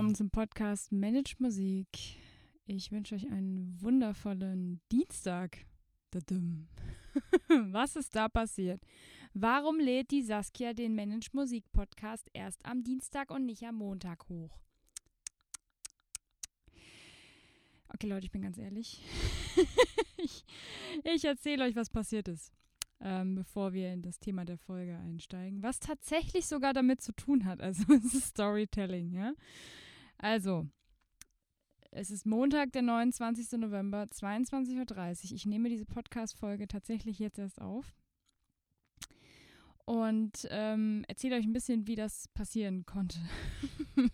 Willkommen zum Podcast Manage Musik. Ich wünsche euch einen wundervollen Dienstag. Was ist da passiert? Warum lädt die Saskia den Manage Musik Podcast erst am Dienstag und nicht am Montag hoch? Okay, Leute, ich bin ganz ehrlich. ich ich erzähle euch, was passiert ist ähm, bevor wir in das Thema der Folge einsteigen, was tatsächlich sogar damit zu tun hat. Also es ist Storytelling, ja. Also, es ist Montag, der 29. November, 22.30 Uhr. Ich nehme diese Podcast-Folge tatsächlich jetzt erst auf und ähm, erzähle euch ein bisschen, wie das passieren konnte.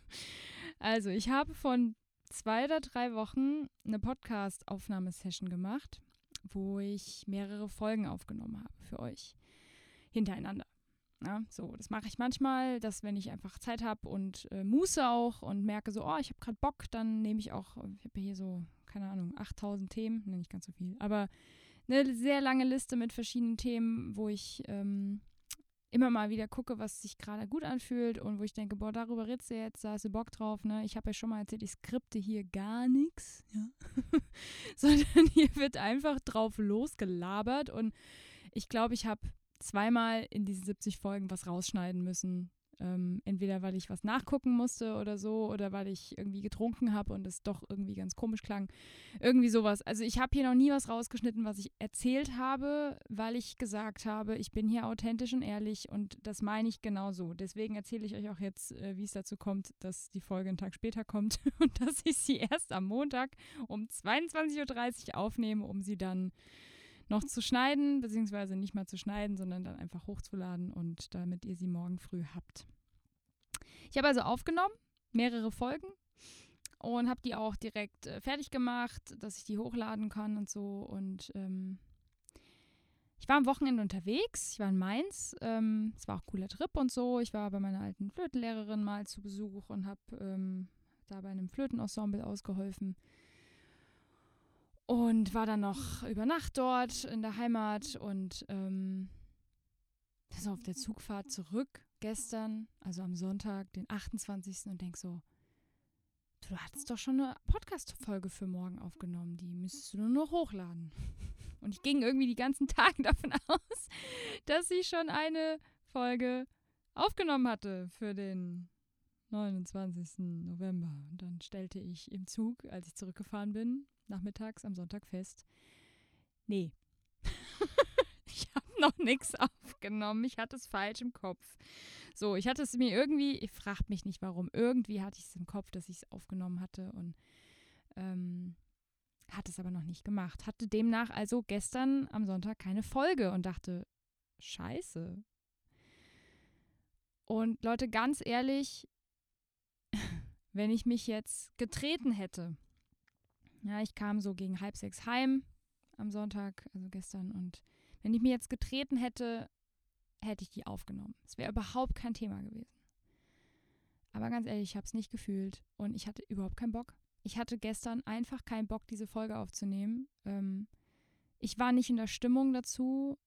also, ich habe von zwei oder drei Wochen eine Podcast-Aufnahmesession gemacht wo ich mehrere Folgen aufgenommen habe für euch hintereinander. Ja, so, das mache ich manchmal, dass wenn ich einfach Zeit habe und äh, Muße auch und merke so, oh, ich habe gerade Bock, dann nehme ich auch, ich habe hier so, keine Ahnung, 8000 Themen, ne, nicht ganz so viel, aber eine sehr lange Liste mit verschiedenen Themen, wo ich ähm, immer mal wieder gucke, was sich gerade gut anfühlt und wo ich denke, boah, darüber redest du jetzt, da hast du Bock drauf, ne? Ich habe ja schon mal erzählt, ich skripte hier gar nichts, ja. Sondern hier wird einfach drauf losgelabert und ich glaube, ich habe zweimal in diesen 70 Folgen was rausschneiden müssen, ähm, entweder weil ich was nachgucken musste oder so, oder weil ich irgendwie getrunken habe und es doch irgendwie ganz komisch klang. Irgendwie sowas. Also ich habe hier noch nie was rausgeschnitten, was ich erzählt habe, weil ich gesagt habe, ich bin hier authentisch und ehrlich und das meine ich genau so. Deswegen erzähle ich euch auch jetzt, äh, wie es dazu kommt, dass die Folge einen Tag später kommt und dass ich sie erst am Montag um 22.30 Uhr aufnehme, um sie dann noch zu schneiden, beziehungsweise nicht mal zu schneiden, sondern dann einfach hochzuladen und damit ihr sie morgen früh habt. Ich habe also aufgenommen, mehrere Folgen und habe die auch direkt äh, fertig gemacht, dass ich die hochladen kann und so. Und ähm, ich war am Wochenende unterwegs, ich war in Mainz. Ähm, es war auch ein cooler Trip und so. Ich war bei meiner alten Flötenlehrerin mal zu Besuch und habe ähm, da bei einem Flötenensemble ausgeholfen. Und war dann noch über Nacht dort in der Heimat und ähm, so auf der Zugfahrt zurück gestern, also am Sonntag, den 28. und denk so, du hattest doch schon eine Podcast-Folge für morgen aufgenommen, die müsstest du nur noch hochladen. Und ich ging irgendwie die ganzen Tage davon aus, dass ich schon eine Folge aufgenommen hatte für den 29. November. Und dann stellte ich im Zug, als ich zurückgefahren bin, nachmittags am Sonntag fest, nee. ich habe noch nichts aufgenommen. Ich hatte es falsch im Kopf. So, ich hatte es mir irgendwie, ich frage mich nicht warum, irgendwie hatte ich es im Kopf, dass ich es aufgenommen hatte und ähm, hatte es aber noch nicht gemacht. Hatte demnach also gestern am Sonntag keine Folge und dachte, scheiße. Und Leute, ganz ehrlich, wenn ich mich jetzt getreten hätte, ja, ich kam so gegen halb sechs heim am Sonntag, also gestern, und wenn ich mir jetzt getreten hätte, hätte ich die aufgenommen. Es wäre überhaupt kein Thema gewesen. Aber ganz ehrlich, ich habe es nicht gefühlt und ich hatte überhaupt keinen Bock. Ich hatte gestern einfach keinen Bock, diese Folge aufzunehmen. Ähm, ich war nicht in der Stimmung dazu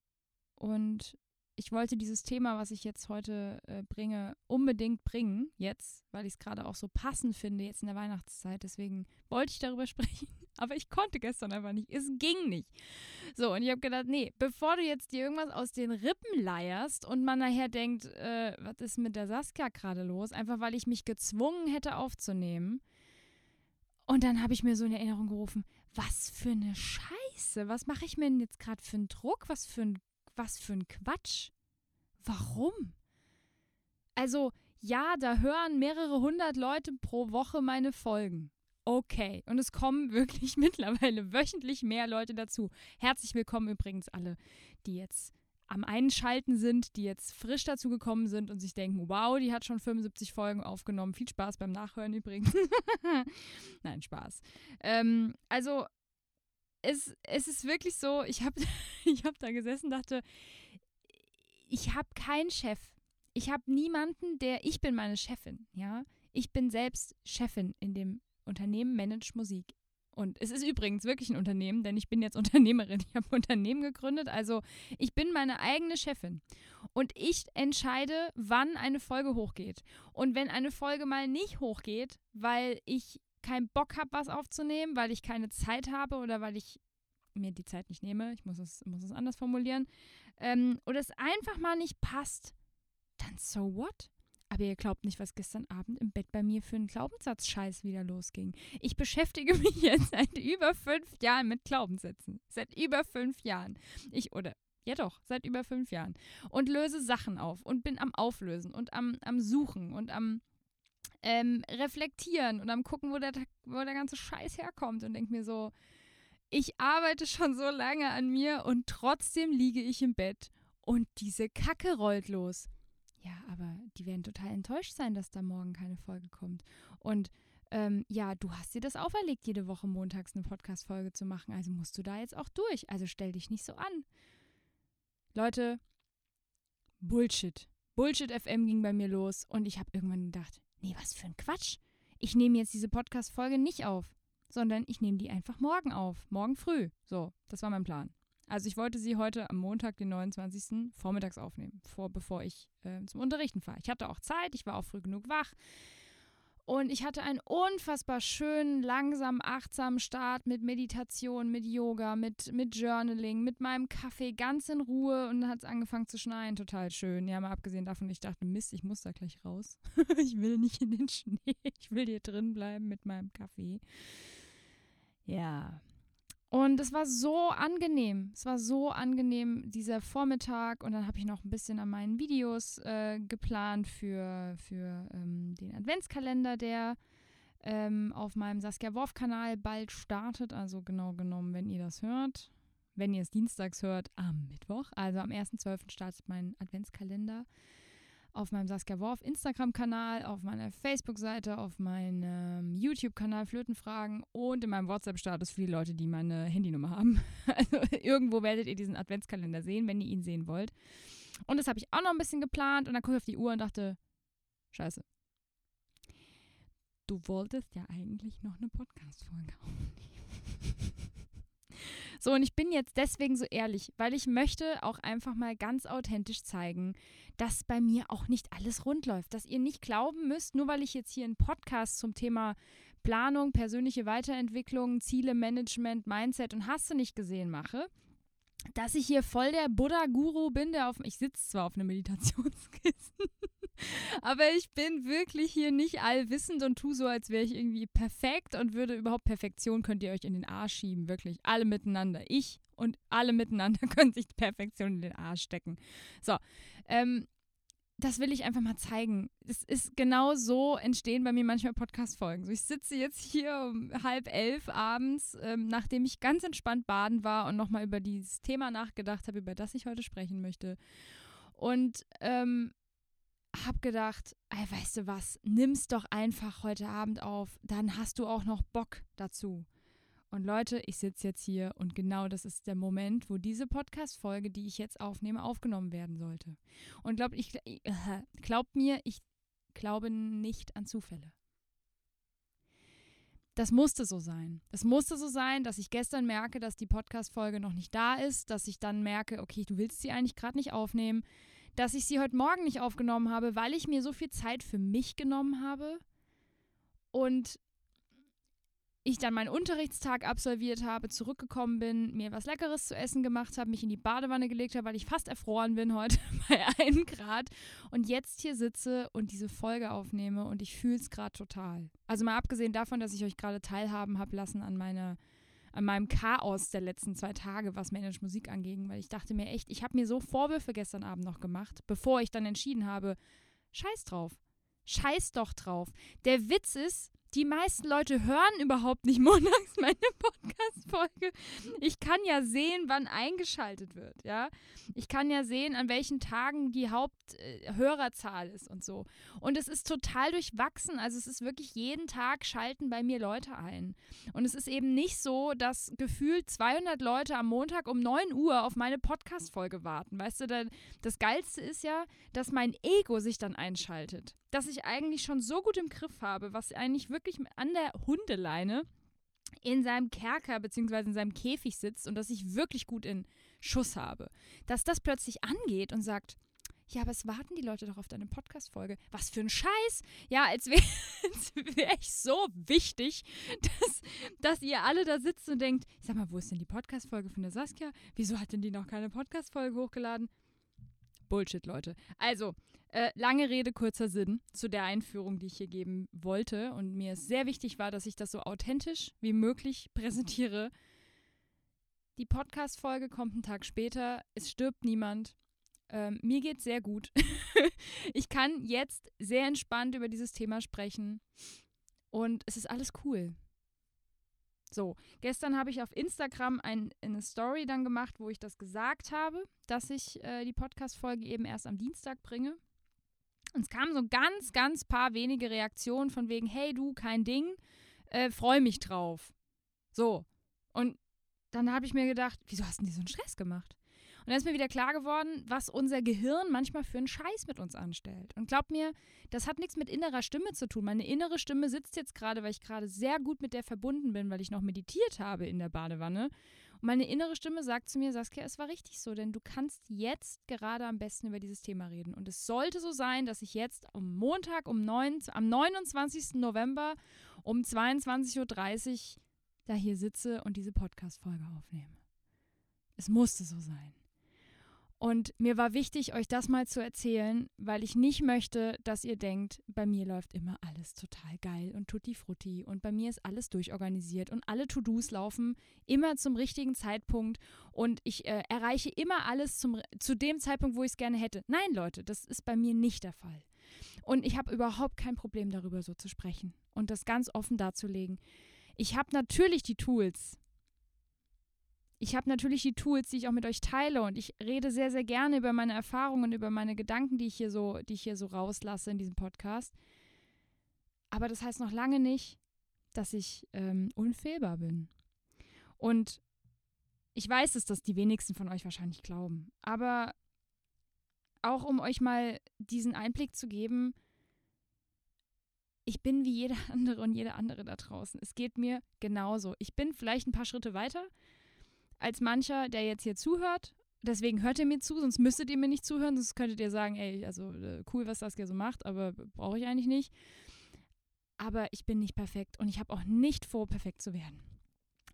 und ich wollte dieses Thema, was ich jetzt heute äh, bringe, unbedingt bringen, jetzt, weil ich es gerade auch so passend finde, jetzt in der Weihnachtszeit. Deswegen wollte ich darüber sprechen, aber ich konnte gestern einfach nicht. Es ging nicht. So, und ich habe gedacht, nee, bevor du jetzt dir irgendwas aus den Rippen leierst und man nachher denkt, äh, was ist mit der Saskia gerade los, einfach weil ich mich gezwungen hätte aufzunehmen. Und dann habe ich mir so in Erinnerung gerufen, was für eine Scheiße, was mache ich mir denn jetzt gerade für einen Druck, was für ein was für ein Quatsch. Warum? Also, ja, da hören mehrere hundert Leute pro Woche meine Folgen. Okay. Und es kommen wirklich mittlerweile wöchentlich mehr Leute dazu. Herzlich willkommen übrigens alle, die jetzt am Einschalten sind, die jetzt frisch dazu gekommen sind und sich denken, wow, die hat schon 75 Folgen aufgenommen. Viel Spaß beim Nachhören übrigens. Nein, Spaß. Ähm, also es, es ist wirklich so, ich habe ich hab da gesessen und dachte, ich habe keinen Chef. Ich habe niemanden, der, ich bin meine Chefin, ja. Ich bin selbst Chefin in dem Unternehmen Manage Musik. Und es ist übrigens wirklich ein Unternehmen, denn ich bin jetzt Unternehmerin. Ich habe ein Unternehmen gegründet. Also ich bin meine eigene Chefin. Und ich entscheide, wann eine Folge hochgeht. Und wenn eine Folge mal nicht hochgeht, weil ich keinen Bock habe, was aufzunehmen, weil ich keine Zeit habe oder weil ich mir die Zeit nicht nehme, ich muss es, muss es anders formulieren, ähm, oder es einfach mal nicht passt, dann so what? Aber ihr glaubt nicht, was gestern Abend im Bett bei mir für einen Glaubenssatz-Scheiß wieder losging. Ich beschäftige mich jetzt seit über fünf Jahren mit Glaubenssätzen. Seit über fünf Jahren. Ich, oder, ja doch, seit über fünf Jahren. Und löse Sachen auf und bin am Auflösen und am, am Suchen und am ähm, Reflektieren und am Gucken, wo der, wo der ganze Scheiß herkommt und denke mir so, ich arbeite schon so lange an mir und trotzdem liege ich im Bett und diese Kacke rollt los. Ja, aber die werden total enttäuscht sein, dass da morgen keine Folge kommt. Und ähm, ja, du hast dir das auferlegt, jede Woche montags eine Podcast-Folge zu machen. Also musst du da jetzt auch durch. Also stell dich nicht so an. Leute, Bullshit. Bullshit FM ging bei mir los und ich habe irgendwann gedacht, nee, was für ein Quatsch. Ich nehme jetzt diese Podcast-Folge nicht auf, sondern ich nehme die einfach morgen auf. Morgen früh. So, das war mein Plan. Also ich wollte sie heute am Montag, den 29. vormittags aufnehmen, vor, bevor ich äh, zum Unterrichten fahre. Ich hatte auch Zeit, ich war auch früh genug wach. Und ich hatte einen unfassbar schönen, langsam, achtsamen Start mit Meditation, mit Yoga, mit, mit Journaling, mit meinem Kaffee, ganz in Ruhe. Und dann hat es angefangen zu schneien. Total schön. Ja, mal abgesehen davon, ich dachte, Mist, ich muss da gleich raus. ich will nicht in den Schnee. Ich will hier drin bleiben mit meinem Kaffee. Ja, und es war so angenehm. Es war so angenehm, dieser Vormittag. Und dann habe ich noch ein bisschen an meinen Videos äh, geplant für, für ähm, den Adventskalender, der ähm, auf meinem Saskia Worf-Kanal bald startet. Also genau genommen, wenn ihr das hört. Wenn ihr es dienstags hört, am Mittwoch. Also am 1.12. startet mein Adventskalender auf meinem Saskia Worf Instagram-Kanal, auf meiner Facebook-Seite, auf meinem YouTube-Kanal Flötenfragen und in meinem WhatsApp-Status für die Leute, die meine Handynummer haben. Also irgendwo werdet ihr diesen Adventskalender sehen, wenn ihr ihn sehen wollt. Und das habe ich auch noch ein bisschen geplant und dann gucke ich auf die Uhr und dachte, scheiße. Du wolltest ja eigentlich noch eine Podcast-Folge aufnehmen. So, und ich bin jetzt deswegen so ehrlich, weil ich möchte auch einfach mal ganz authentisch zeigen, dass bei mir auch nicht alles rund läuft. Dass ihr nicht glauben müsst, nur weil ich jetzt hier einen Podcast zum Thema Planung, persönliche Weiterentwicklung, Ziele, Management, Mindset und Hasse nicht gesehen mache, dass ich hier voll der Buddha-Guru bin, der auf. Ich sitze zwar auf einem Meditationskissen, aber ich bin wirklich hier nicht allwissend und tue so, als wäre ich irgendwie perfekt und würde überhaupt Perfektion könnt ihr euch in den Arsch schieben, wirklich. Alle miteinander. Ich und alle miteinander können sich Perfektion in den Arsch stecken. So, ähm, das will ich einfach mal zeigen. Es ist genau so entstehen bei mir manchmal Podcast-Folgen. So, ich sitze jetzt hier um halb elf abends, ähm, nachdem ich ganz entspannt baden war und nochmal über dieses Thema nachgedacht habe, über das ich heute sprechen möchte. Und ähm, habe gedacht, ey, weißt du was, nimm's doch einfach heute Abend auf, dann hast du auch noch Bock dazu. Und Leute, ich sitze jetzt hier und genau das ist der Moment, wo diese Podcast-Folge, die ich jetzt aufnehme, aufgenommen werden sollte. Und glaubt, ich, äh, glaubt mir, ich glaube nicht an Zufälle. Das musste so sein. Das musste so sein, dass ich gestern merke, dass die Podcast-Folge noch nicht da ist, dass ich dann merke, okay, du willst sie eigentlich gerade nicht aufnehmen, dass ich sie heute Morgen nicht aufgenommen habe, weil ich mir so viel Zeit für mich genommen habe und ich dann meinen Unterrichtstag absolviert habe, zurückgekommen bin, mir was Leckeres zu essen gemacht habe, mich in die Badewanne gelegt habe, weil ich fast erfroren bin heute bei einem Grad und jetzt hier sitze und diese Folge aufnehme und ich fühle es gerade total. Also mal abgesehen davon, dass ich euch gerade teilhaben habe lassen an meiner an meinem Chaos der letzten zwei Tage, was Manage Musik anging, weil ich dachte mir echt, ich habe mir so Vorwürfe gestern Abend noch gemacht, bevor ich dann entschieden habe, scheiß drauf. Scheiß doch drauf. Der Witz ist, die meisten Leute hören überhaupt nicht montags meine Podcast-Folge. Ich kann ja sehen, wann eingeschaltet wird, ja. Ich kann ja sehen, an welchen Tagen die Haupthörerzahl ist und so. Und es ist total durchwachsen. Also es ist wirklich jeden Tag schalten bei mir Leute ein. Und es ist eben nicht so, dass gefühlt 200 Leute am Montag um 9 Uhr auf meine Podcast-Folge warten. Weißt du, das Geilste ist ja, dass mein Ego sich dann einschaltet dass ich eigentlich schon so gut im Griff habe, was eigentlich wirklich an der Hundeleine in seinem Kerker bzw. in seinem Käfig sitzt und dass ich wirklich gut in Schuss habe, dass das plötzlich angeht und sagt, ja, aber es warten die Leute doch auf deine Podcast-Folge. Was für ein Scheiß! Ja, als wäre wär ich so wichtig, dass, dass ihr alle da sitzt und denkt, sag mal, wo ist denn die Podcast-Folge von der Saskia? Wieso hat denn die noch keine Podcast-Folge hochgeladen? Bullshit, Leute. Also, äh, lange Rede, kurzer Sinn zu der Einführung, die ich hier geben wollte. Und mir ist sehr wichtig war, dass ich das so authentisch wie möglich präsentiere. Die Podcast-Folge kommt einen Tag später. Es stirbt niemand. Ähm, mir geht's sehr gut. ich kann jetzt sehr entspannt über dieses Thema sprechen. Und es ist alles cool. So, gestern habe ich auf Instagram ein, eine Story dann gemacht, wo ich das gesagt habe, dass ich äh, die Podcast-Folge eben erst am Dienstag bringe. Und es kamen so ganz, ganz paar wenige Reaktionen von wegen, hey du, kein Ding, äh, freu mich drauf. So. Und dann habe ich mir gedacht, wieso hast du denn so einen Stress gemacht? Und dann ist mir wieder klar geworden, was unser Gehirn manchmal für einen Scheiß mit uns anstellt. Und glaub mir, das hat nichts mit innerer Stimme zu tun. Meine innere Stimme sitzt jetzt gerade, weil ich gerade sehr gut mit der verbunden bin, weil ich noch meditiert habe in der Badewanne. Und meine innere Stimme sagt zu mir, Saskia, es war richtig so, denn du kannst jetzt gerade am besten über dieses Thema reden. Und es sollte so sein, dass ich jetzt am Montag um 9, am 29. November um 22.30 Uhr da hier sitze und diese Podcast-Folge aufnehme. Es musste so sein. Und mir war wichtig, euch das mal zu erzählen, weil ich nicht möchte, dass ihr denkt, bei mir läuft immer alles total geil und tutti frutti und bei mir ist alles durchorganisiert und alle To-Dos laufen immer zum richtigen Zeitpunkt und ich äh, erreiche immer alles zum, zu dem Zeitpunkt, wo ich es gerne hätte. Nein, Leute, das ist bei mir nicht der Fall. Und ich habe überhaupt kein Problem darüber so zu sprechen und das ganz offen darzulegen. Ich habe natürlich die Tools, ich habe natürlich die Tools, die ich auch mit euch teile und ich rede sehr, sehr gerne über meine Erfahrungen, über meine Gedanken, die ich hier so, die ich hier so rauslasse in diesem Podcast. Aber das heißt noch lange nicht, dass ich ähm, unfehlbar bin. Und ich weiß es, dass die wenigsten von euch wahrscheinlich glauben. Aber auch um euch mal diesen Einblick zu geben, ich bin wie jeder andere und jede andere da draußen. Es geht mir genauso. Ich bin vielleicht ein paar Schritte weiter, als mancher, der jetzt hier zuhört. Deswegen hört ihr mir zu, sonst müsstet ihr mir nicht zuhören, sonst könntet ihr sagen, ey, also äh, cool, was Saskia so macht, aber brauche ich eigentlich nicht. Aber ich bin nicht perfekt und ich habe auch nicht vor, perfekt zu werden.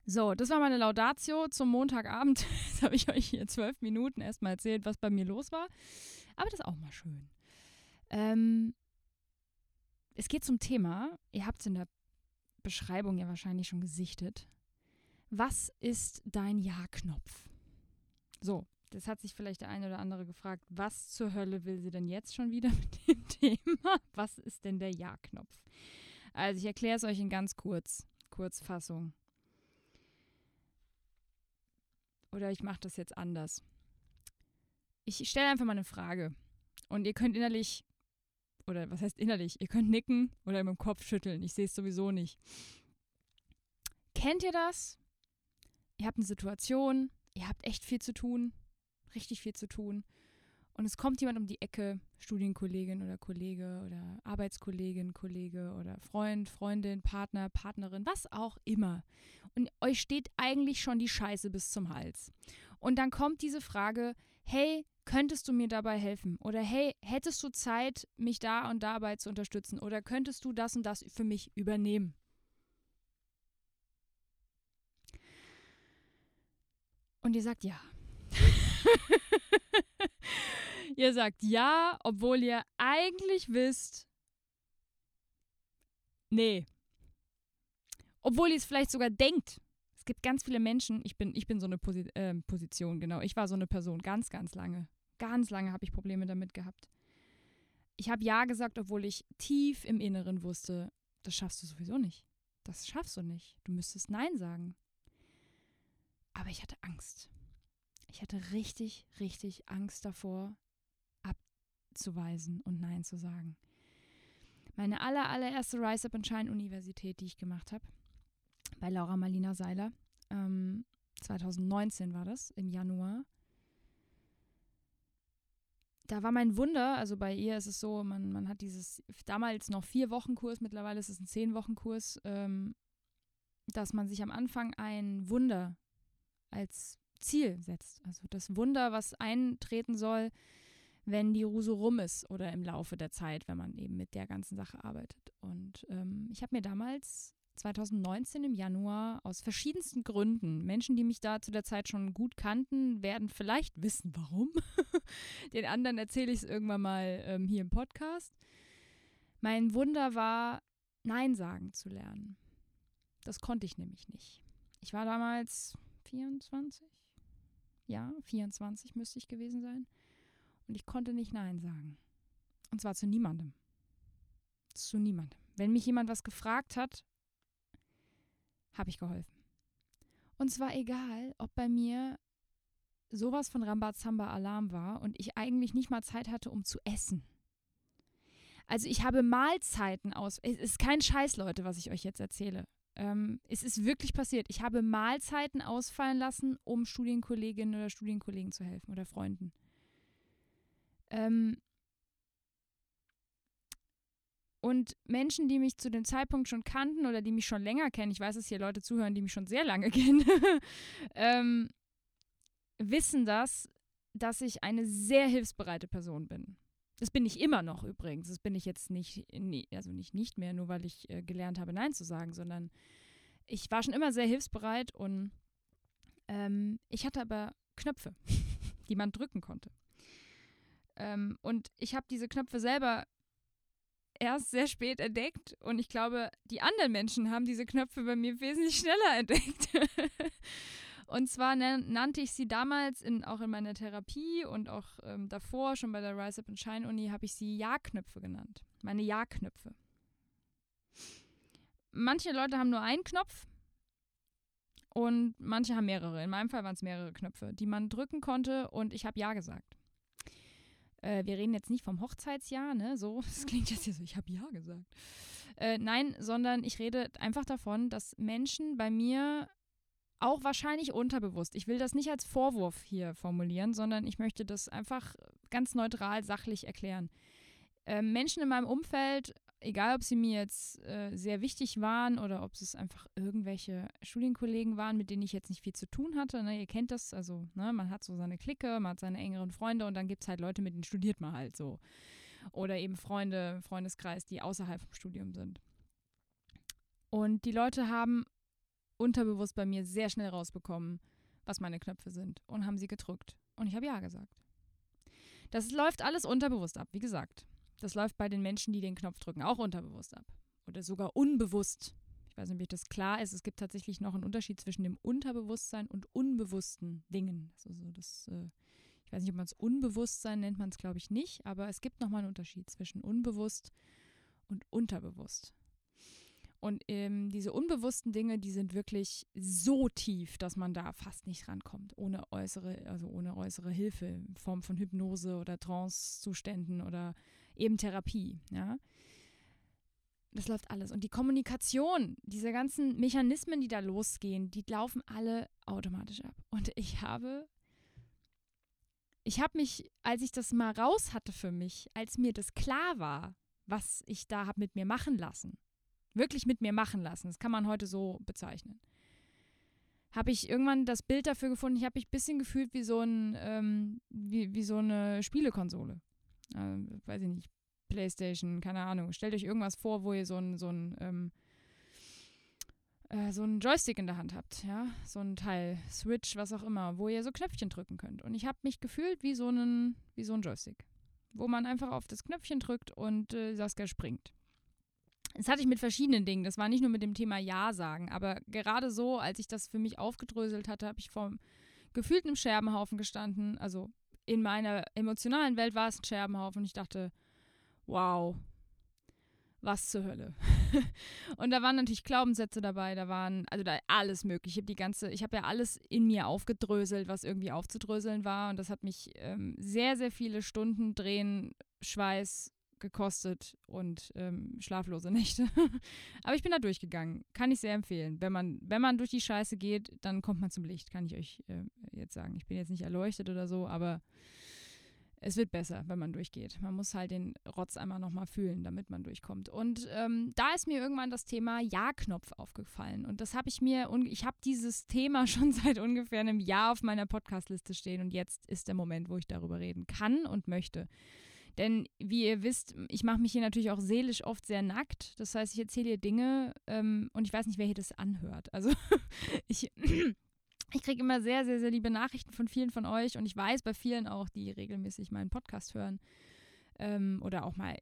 So, das war meine Laudatio zum Montagabend. Jetzt habe ich euch hier zwölf Minuten erstmal erzählt, was bei mir los war. Aber das ist auch mal schön. Ähm, es geht zum Thema, ihr habt es in der Beschreibung ja wahrscheinlich schon gesichtet. Was ist dein Ja-Knopf? So, das hat sich vielleicht der eine oder andere gefragt, was zur Hölle will sie denn jetzt schon wieder mit dem Thema? Was ist denn der Ja-Knopf? Also ich erkläre es euch in ganz kurz, Kurzfassung. Oder ich mache das jetzt anders. Ich stelle einfach mal eine Frage und ihr könnt innerlich, oder was heißt innerlich, ihr könnt nicken oder mit dem Kopf schütteln. Ich sehe es sowieso nicht. Kennt ihr das, ihr habt eine Situation, ihr habt echt viel zu tun, richtig viel zu tun. Und es kommt jemand um die Ecke, Studienkollegin oder Kollege oder Arbeitskollegin, Kollege oder Freund, Freundin, Partner, Partnerin, was auch immer. Und euch steht eigentlich schon die Scheiße bis zum Hals. Und dann kommt diese Frage, hey, könntest du mir dabei helfen? Oder hey, hättest du Zeit, mich da und dabei zu unterstützen? Oder könntest du das und das für mich übernehmen? Und ihr sagt ja. ihr sagt ja, obwohl ihr eigentlich wisst, nee. Obwohl ihr es vielleicht sogar denkt. Es gibt ganz viele Menschen, ich bin, ich bin so eine Posi äh, Position, genau. Ich war so eine Person ganz, ganz lange. Ganz lange habe ich Probleme damit gehabt. Ich habe ja gesagt, obwohl ich tief im Inneren wusste, das schaffst du sowieso nicht. Das schaffst du nicht. Du müsstest Nein sagen. Aber ich hatte Angst. Ich hatte richtig, richtig Angst davor, abzuweisen und Nein zu sagen. Meine aller, allererste Rise Up and Shine Universität, die ich gemacht habe, bei Laura Marlina Seiler, ähm, 2019 war das, im Januar. Da war mein Wunder, also bei ihr ist es so, man, man hat dieses damals noch vier Wochen Kurs, mittlerweile ist es ein zehn Wochen Kurs, ähm, dass man sich am Anfang ein Wunder als Ziel setzt. Also das Wunder, was eintreten soll, wenn die Ruse rum ist oder im Laufe der Zeit, wenn man eben mit der ganzen Sache arbeitet. Und ähm, ich habe mir damals 2019 im Januar aus verschiedensten Gründen, Menschen, die mich da zu der Zeit schon gut kannten, werden vielleicht wissen, warum. Den anderen erzähle ich es irgendwann mal ähm, hier im Podcast. Mein Wunder war, Nein sagen zu lernen. Das konnte ich nämlich nicht. Ich war damals 24. Ja, 24 müsste ich gewesen sein. Und ich konnte nicht Nein sagen. Und zwar zu niemandem. Zu niemandem. Wenn mich jemand was gefragt hat, habe ich geholfen. Und zwar egal, ob bei mir sowas von Rambazamba Alarm war und ich eigentlich nicht mal Zeit hatte, um zu essen. Also ich habe Mahlzeiten aus. Es ist kein Scheiß, Leute, was ich euch jetzt erzähle. Ähm, es ist wirklich passiert. Ich habe Mahlzeiten ausfallen lassen, um Studienkolleginnen oder Studienkollegen zu helfen oder Freunden. Ähm, und Menschen, die mich zu dem Zeitpunkt schon kannten oder die mich schon länger kennen, ich weiß, dass hier Leute zuhören, die mich schon sehr lange kennen, ähm, wissen das, dass ich eine sehr hilfsbereite Person bin. Das bin ich immer noch übrigens. Das bin ich jetzt nicht, also nicht nicht mehr, nur weil ich äh, gelernt habe, Nein zu sagen, sondern ich war schon immer sehr hilfsbereit und ähm, ich hatte aber Knöpfe, die man drücken konnte. Ähm, und ich habe diese Knöpfe selber erst sehr spät entdeckt und ich glaube, die anderen Menschen haben diese Knöpfe bei mir wesentlich schneller entdeckt. Und zwar nannte ich sie damals in, auch in meiner Therapie und auch ähm, davor, schon bei der Rise Up and Shine Uni, habe ich sie Ja-Knöpfe genannt. Meine Ja-Knöpfe. Manche Leute haben nur einen Knopf und manche haben mehrere. In meinem Fall waren es mehrere Knöpfe, die man drücken konnte und ich habe Ja gesagt. Äh, wir reden jetzt nicht vom Hochzeitsjahr, ne? So, das klingt jetzt hier so, ich habe Ja gesagt. Äh, nein, sondern ich rede einfach davon, dass Menschen bei mir auch wahrscheinlich unterbewusst. Ich will das nicht als Vorwurf hier formulieren, sondern ich möchte das einfach ganz neutral, sachlich erklären. Äh, Menschen in meinem Umfeld, egal ob sie mir jetzt äh, sehr wichtig waren oder ob es einfach irgendwelche Studienkollegen waren, mit denen ich jetzt nicht viel zu tun hatte. Ne? Ihr kennt das, also ne? man hat so seine Clique, man hat seine engeren Freunde und dann gibt es halt Leute, mit denen studiert man halt so. Oder eben Freunde, Freundeskreis, die außerhalb vom Studium sind. Und die Leute haben unterbewusst bei mir sehr schnell rausbekommen, was meine Knöpfe sind und haben sie gedrückt. Und ich habe Ja gesagt. Das läuft alles unterbewusst ab, wie gesagt. Das läuft bei den Menschen, die den Knopf drücken, auch unterbewusst ab. Oder sogar unbewusst. Ich weiß nicht, ob das klar ist. Es gibt tatsächlich noch einen Unterschied zwischen dem Unterbewusstsein und unbewussten Dingen. Also das, äh, ich weiß nicht, ob man es Unbewusstsein nennt, man es glaube ich nicht, aber es gibt nochmal einen Unterschied zwischen unbewusst und unterbewusst. Und ähm, diese unbewussten Dinge, die sind wirklich so tief, dass man da fast nicht rankommt, ohne äußere, also ohne äußere Hilfe in Form von Hypnose oder Trancezuständen oder eben Therapie. Ja? Das läuft alles. Und die Kommunikation, diese ganzen Mechanismen, die da losgehen, die laufen alle automatisch ab. Und ich habe, ich habe mich, als ich das mal raus hatte für mich, als mir das klar war, was ich da habe mit mir machen lassen, wirklich mit mir machen lassen. Das kann man heute so bezeichnen. Habe ich irgendwann das Bild dafür gefunden, ich habe mich ein bisschen gefühlt wie so, ein, ähm, wie, wie so eine Spielekonsole. Äh, weiß ich nicht, Playstation, keine Ahnung. Stellt euch irgendwas vor, wo ihr so ein, so ein, ähm, äh, so einen Joystick in der Hand habt, ja, so ein Teil, Switch, was auch immer, wo ihr so Knöpfchen drücken könnt. Und ich habe mich gefühlt wie so, einen, wie so ein Joystick, wo man einfach auf das Knöpfchen drückt und äh, Saskia springt. Das hatte ich mit verschiedenen Dingen. Das war nicht nur mit dem Thema Ja sagen, aber gerade so, als ich das für mich aufgedröselt hatte, habe ich vor gefühltem Scherbenhaufen gestanden. Also in meiner emotionalen Welt war es ein Scherbenhaufen und ich dachte, wow, was zur Hölle. und da waren natürlich Glaubenssätze dabei, da waren, also da alles mögliche. Ich habe die ja alles in mir aufgedröselt, was irgendwie aufzudröseln war. Und das hat mich ähm, sehr, sehr viele Stunden Drehen, Schweiß, gekostet und ähm, schlaflose Nächte. Aber ich bin da durchgegangen. Kann ich sehr empfehlen. Wenn man, wenn man durch die Scheiße geht, dann kommt man zum Licht, kann ich euch äh, jetzt sagen. Ich bin jetzt nicht erleuchtet oder so, aber es wird besser, wenn man durchgeht. Man muss halt den Rotz einmal nochmal fühlen, damit man durchkommt. Und ähm, da ist mir irgendwann das Thema Ja-Knopf aufgefallen. Und das habe ich mir, ich habe dieses Thema schon seit ungefähr einem Jahr auf meiner Podcastliste stehen. Und jetzt ist der Moment, wo ich darüber reden kann und möchte. Denn wie ihr wisst, ich mache mich hier natürlich auch seelisch oft sehr nackt. Das heißt, ich erzähle hier Dinge ähm, und ich weiß nicht, wer hier das anhört. Also ich ich kriege immer sehr, sehr, sehr liebe Nachrichten von vielen von euch und ich weiß bei vielen auch, die regelmäßig meinen Podcast hören ähm, oder auch mal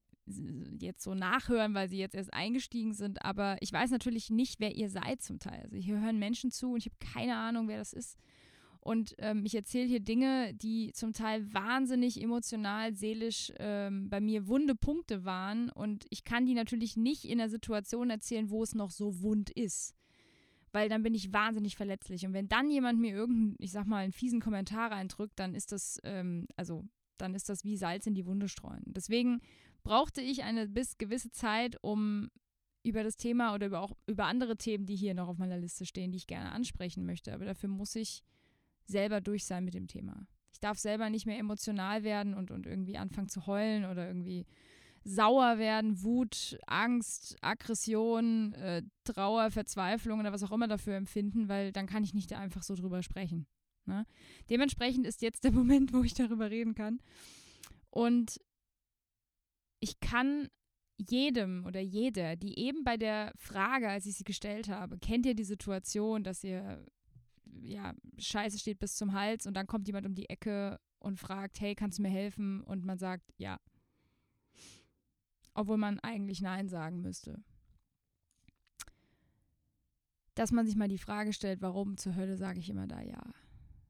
jetzt so nachhören, weil sie jetzt erst eingestiegen sind. Aber ich weiß natürlich nicht, wer ihr seid zum Teil. Also hier hören Menschen zu und ich habe keine Ahnung, wer das ist. Und ähm, ich erzähle hier Dinge, die zum Teil wahnsinnig emotional, seelisch ähm, bei mir wunde Punkte waren. Und ich kann die natürlich nicht in einer Situation erzählen, wo es noch so wund ist weil dann bin ich wahnsinnig verletzlich. Und wenn dann jemand mir irgendeinen, ich sag mal, einen fiesen Kommentar reindrückt, dann ist das, ähm, also dann ist das wie Salz in die Wunde streuen. Deswegen brauchte ich eine bis gewisse Zeit, um über das Thema oder über auch über andere Themen, die hier noch auf meiner Liste stehen, die ich gerne ansprechen möchte. Aber dafür muss ich selber durch sein mit dem Thema. Ich darf selber nicht mehr emotional werden und, und irgendwie anfangen zu heulen oder irgendwie sauer werden, Wut, Angst, Aggression, äh, Trauer, Verzweiflung oder was auch immer dafür empfinden, weil dann kann ich nicht einfach so drüber sprechen. Ne? Dementsprechend ist jetzt der Moment, wo ich darüber reden kann. Und ich kann jedem oder jeder, die eben bei der Frage, als ich sie gestellt habe, kennt ihr die Situation, dass ihr ja Scheiße steht bis zum Hals und dann kommt jemand um die Ecke und fragt, hey, kannst du mir helfen? Und man sagt, ja obwohl man eigentlich Nein sagen müsste. Dass man sich mal die Frage stellt, warum zur Hölle sage ich immer da Ja?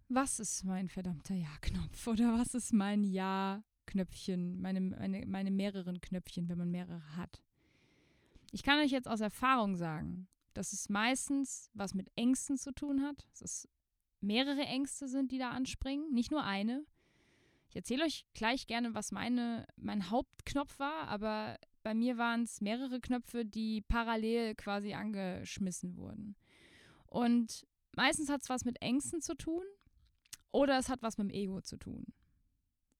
Was ist mein verdammter Ja-Knopf oder was ist mein Ja-Knöpfchen, meine, meine, meine mehreren Knöpfchen, wenn man mehrere hat? Ich kann euch jetzt aus Erfahrung sagen, dass es meistens was mit Ängsten zu tun hat, dass es mehrere Ängste sind, die da anspringen, nicht nur eine. Ich erzähle euch gleich gerne, was meine, mein Hauptknopf war, aber bei mir waren es mehrere Knöpfe, die parallel quasi angeschmissen wurden. Und meistens hat es was mit Ängsten zu tun oder es hat was mit dem Ego zu tun.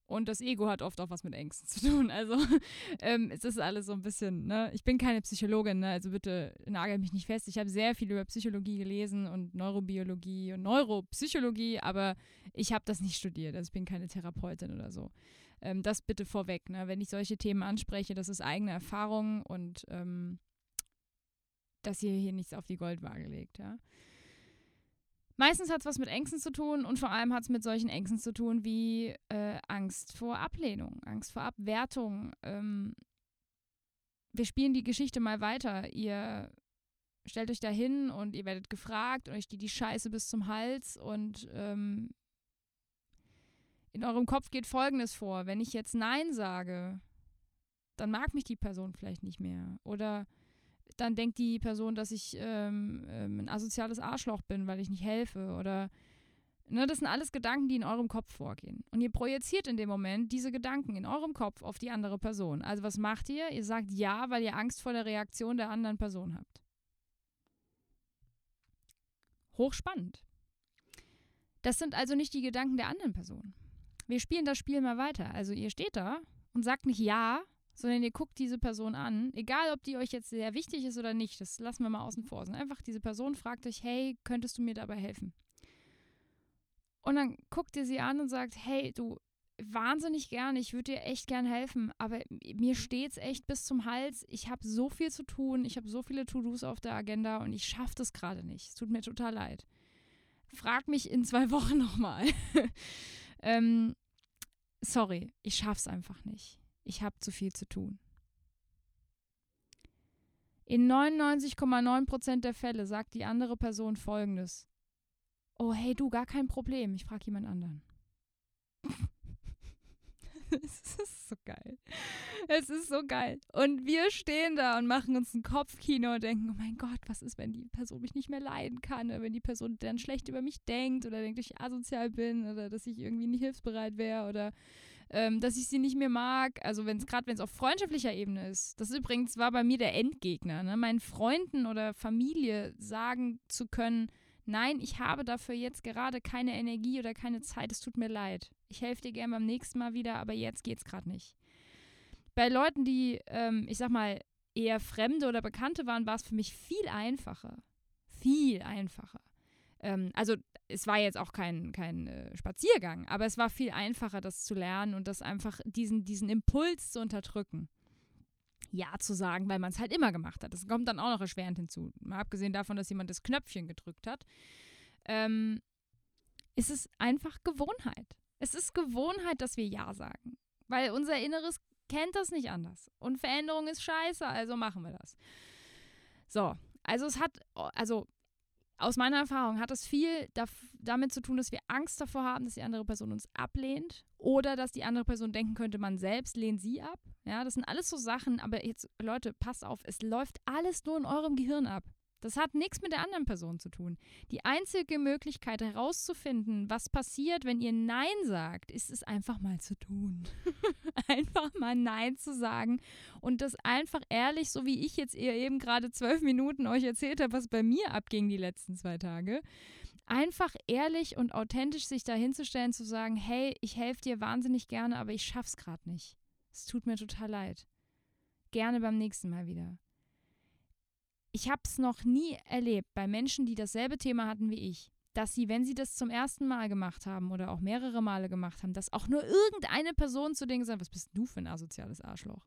Und das Ego hat oft auch was mit Ängsten zu tun. Also ähm, es ist alles so ein bisschen, ne? Ich bin keine Psychologin, ne? Also bitte nagel mich nicht fest. Ich habe sehr viel über Psychologie gelesen und Neurobiologie und Neuropsychologie, aber ich habe das nicht studiert. Also ich bin keine Therapeutin oder so. Ähm, das bitte vorweg, ne? Wenn ich solche Themen anspreche, das ist eigene Erfahrung und ähm, dass ihr hier nichts auf die Goldwaage legt, ja. Meistens hat es was mit Ängsten zu tun und vor allem hat es mit solchen Ängsten zu tun wie äh, Angst vor Ablehnung, Angst vor Abwertung. Ähm, wir spielen die Geschichte mal weiter. Ihr stellt euch da hin und ihr werdet gefragt und euch die die Scheiße bis zum Hals und ähm, in eurem Kopf geht Folgendes vor. Wenn ich jetzt Nein sage, dann mag mich die Person vielleicht nicht mehr. Oder dann denkt die Person, dass ich ähm, ähm, ein asoziales Arschloch bin, weil ich nicht helfe. Oder ne, das sind alles Gedanken, die in eurem Kopf vorgehen. Und ihr projiziert in dem Moment diese Gedanken in eurem Kopf auf die andere Person. Also was macht ihr? Ihr sagt ja, weil ihr Angst vor der Reaktion der anderen Person habt. Hochspannend. Das sind also nicht die Gedanken der anderen Person. Wir spielen das Spiel mal weiter. Also ihr steht da und sagt nicht ja, sondern ihr guckt diese Person an, egal ob die euch jetzt sehr wichtig ist oder nicht, das lassen wir mal außen vor. Sondern einfach diese Person fragt euch, hey, könntest du mir dabei helfen? Und dann guckt ihr sie an und sagt, hey, du, wahnsinnig gerne, ich würde dir echt gern helfen, aber mir steht's echt bis zum Hals. Ich habe so viel zu tun, ich habe so viele To-Dos auf der Agenda und ich schaffe das gerade nicht. Es tut mir total leid. Frag mich in zwei Wochen nochmal. ähm, sorry, ich schaff's einfach nicht ich habe zu viel zu tun. In 99,9% der Fälle sagt die andere Person folgendes. Oh, hey du, gar kein Problem, ich frage jemand anderen. es ist so geil. Es ist so geil. Und wir stehen da und machen uns ein Kopfkino und denken, oh mein Gott, was ist, wenn die Person mich nicht mehr leiden kann? Oder wenn die Person dann schlecht über mich denkt oder denkt, dass ich asozial bin oder dass ich irgendwie nicht hilfsbereit wäre oder ähm, dass ich sie nicht mehr mag. Also wenn es gerade wenn es auf freundschaftlicher Ebene ist. Das übrigens war bei mir der Endgegner. Ne? Meinen Freunden oder Familie sagen zu können, Nein, ich habe dafür jetzt gerade keine Energie oder keine Zeit. Es tut mir leid. Ich helfe dir gerne beim nächsten Mal wieder, aber jetzt geht's gerade nicht. Bei Leuten, die, ähm, ich sag mal, eher Fremde oder Bekannte waren, war es für mich viel einfacher. Viel einfacher. Ähm, also es war jetzt auch kein, kein äh, Spaziergang, aber es war viel einfacher, das zu lernen und das einfach diesen, diesen Impuls zu unterdrücken. Ja zu sagen, weil man es halt immer gemacht hat. Das kommt dann auch noch erschwerend hinzu. Mal abgesehen davon, dass jemand das Knöpfchen gedrückt hat, ähm, ist es einfach Gewohnheit. Es ist Gewohnheit, dass wir Ja sagen. Weil unser Inneres kennt das nicht anders. Und Veränderung ist scheiße, also machen wir das. So, also es hat, also aus meiner Erfahrung hat es viel damit zu tun, dass wir Angst davor haben, dass die andere Person uns ablehnt oder dass die andere Person denken könnte, man selbst lehnt sie ab. Ja, das sind alles so Sachen, aber jetzt, Leute, passt auf, es läuft alles nur in eurem Gehirn ab. Das hat nichts mit der anderen Person zu tun. Die einzige Möglichkeit herauszufinden, was passiert, wenn ihr Nein sagt, ist es einfach mal zu tun. einfach mal Nein zu sagen und das einfach ehrlich, so wie ich jetzt eben gerade zwölf Minuten euch erzählt habe, was bei mir abging die letzten zwei Tage. Einfach ehrlich und authentisch sich dahinzustellen, zu sagen, hey, ich helfe dir wahnsinnig gerne, aber ich schaff's gerade nicht. Es tut mir total leid. Gerne beim nächsten Mal wieder ich habe es noch nie erlebt bei Menschen, die dasselbe Thema hatten wie ich, dass sie, wenn sie das zum ersten Mal gemacht haben oder auch mehrere Male gemacht haben, dass auch nur irgendeine Person zu denen gesagt hat, was bist du für ein asoziales Arschloch?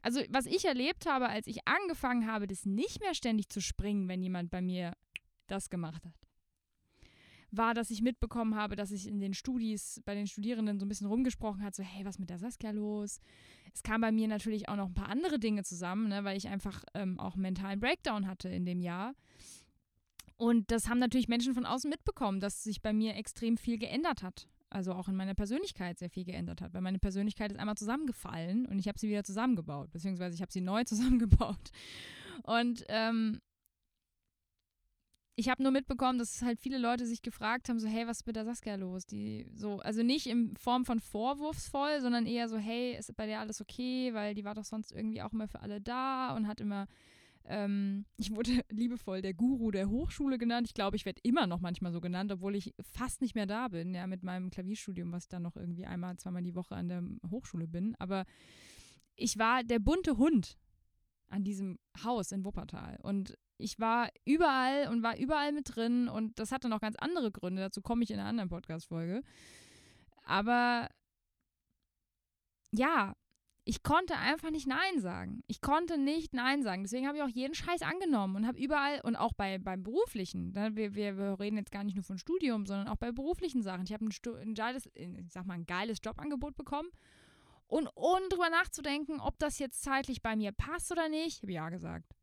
Also, was ich erlebt habe, als ich angefangen habe, das nicht mehr ständig zu springen, wenn jemand bei mir das gemacht hat, war, dass ich mitbekommen habe, dass sich in den Studis, bei den Studierenden so ein bisschen rumgesprochen hat, so, hey, was mit der Saskia los? Es kam bei mir natürlich auch noch ein paar andere Dinge zusammen, ne, weil ich einfach ähm, auch einen mentalen Breakdown hatte in dem Jahr. Und das haben natürlich Menschen von außen mitbekommen, dass sich bei mir extrem viel geändert hat. Also auch in meiner Persönlichkeit sehr viel geändert hat, weil meine Persönlichkeit ist einmal zusammengefallen und ich habe sie wieder zusammengebaut, beziehungsweise ich habe sie neu zusammengebaut. Und ähm, ich habe nur mitbekommen, dass halt viele Leute sich gefragt haben, so, hey, was ist mit der Saskia los? Die so, also nicht in Form von vorwurfsvoll, sondern eher so, hey, ist bei der alles okay? Weil die war doch sonst irgendwie auch immer für alle da und hat immer, ähm, ich wurde liebevoll der Guru der Hochschule genannt. Ich glaube, ich werde immer noch manchmal so genannt, obwohl ich fast nicht mehr da bin, ja, mit meinem Klavierstudium, was ich dann noch irgendwie einmal, zweimal die Woche an der Hochschule bin. Aber ich war der bunte Hund an diesem Haus in Wuppertal. Und ich war überall und war überall mit drin und das hatte noch ganz andere Gründe. Dazu komme ich in einer anderen Podcast-Folge. Aber ja, ich konnte einfach nicht Nein sagen. Ich konnte nicht Nein sagen. Deswegen habe ich auch jeden Scheiß angenommen und habe überall und auch bei, beim Beruflichen, ne, wir, wir, wir, reden jetzt gar nicht nur von Studium, sondern auch bei beruflichen Sachen. Ich habe ein, ein geiles, ich sag mal, ein geiles Jobangebot bekommen. Und ohne drüber nachzudenken, ob das jetzt zeitlich bei mir passt oder nicht, habe ich Ja gesagt.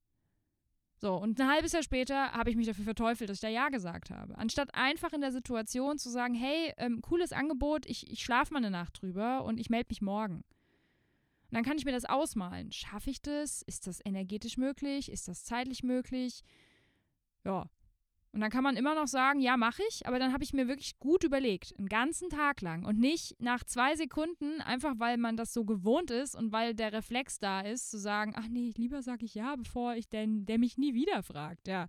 So, und ein halbes Jahr später habe ich mich dafür verteufelt, dass ich da Ja gesagt habe. Anstatt einfach in der Situation zu sagen, hey, ähm, cooles Angebot, ich, ich schlafe mal eine Nacht drüber und ich melde mich morgen. Und dann kann ich mir das ausmalen. Schaffe ich das? Ist das energetisch möglich? Ist das zeitlich möglich? Ja, und dann kann man immer noch sagen, ja, mache ich, aber dann habe ich mir wirklich gut überlegt, einen ganzen Tag lang und nicht nach zwei Sekunden, einfach weil man das so gewohnt ist und weil der Reflex da ist, zu sagen, ach nee, lieber sage ich ja, bevor ich denn, der mich nie wieder fragt, ja.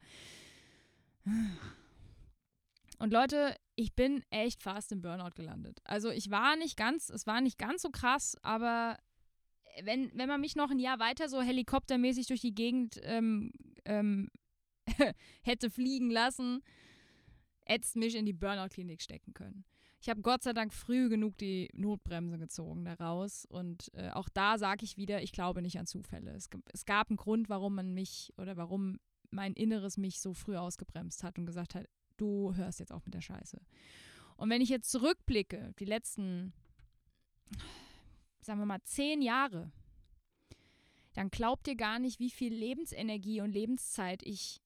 Und Leute, ich bin echt fast im Burnout gelandet. Also ich war nicht ganz, es war nicht ganz so krass, aber wenn, wenn man mich noch ein Jahr weiter so helikoptermäßig durch die Gegend ähm, ähm, hätte fliegen lassen, hätte mich in die Burnout-Klinik stecken können. Ich habe Gott sei Dank früh genug die Notbremse gezogen daraus. Und äh, auch da sage ich wieder, ich glaube nicht an Zufälle. Es, es gab einen Grund, warum man mich oder warum mein Inneres mich so früh ausgebremst hat und gesagt hat, du hörst jetzt auf mit der Scheiße. Und wenn ich jetzt zurückblicke, die letzten, sagen wir mal, zehn Jahre, dann glaubt ihr gar nicht, wie viel Lebensenergie und Lebenszeit ich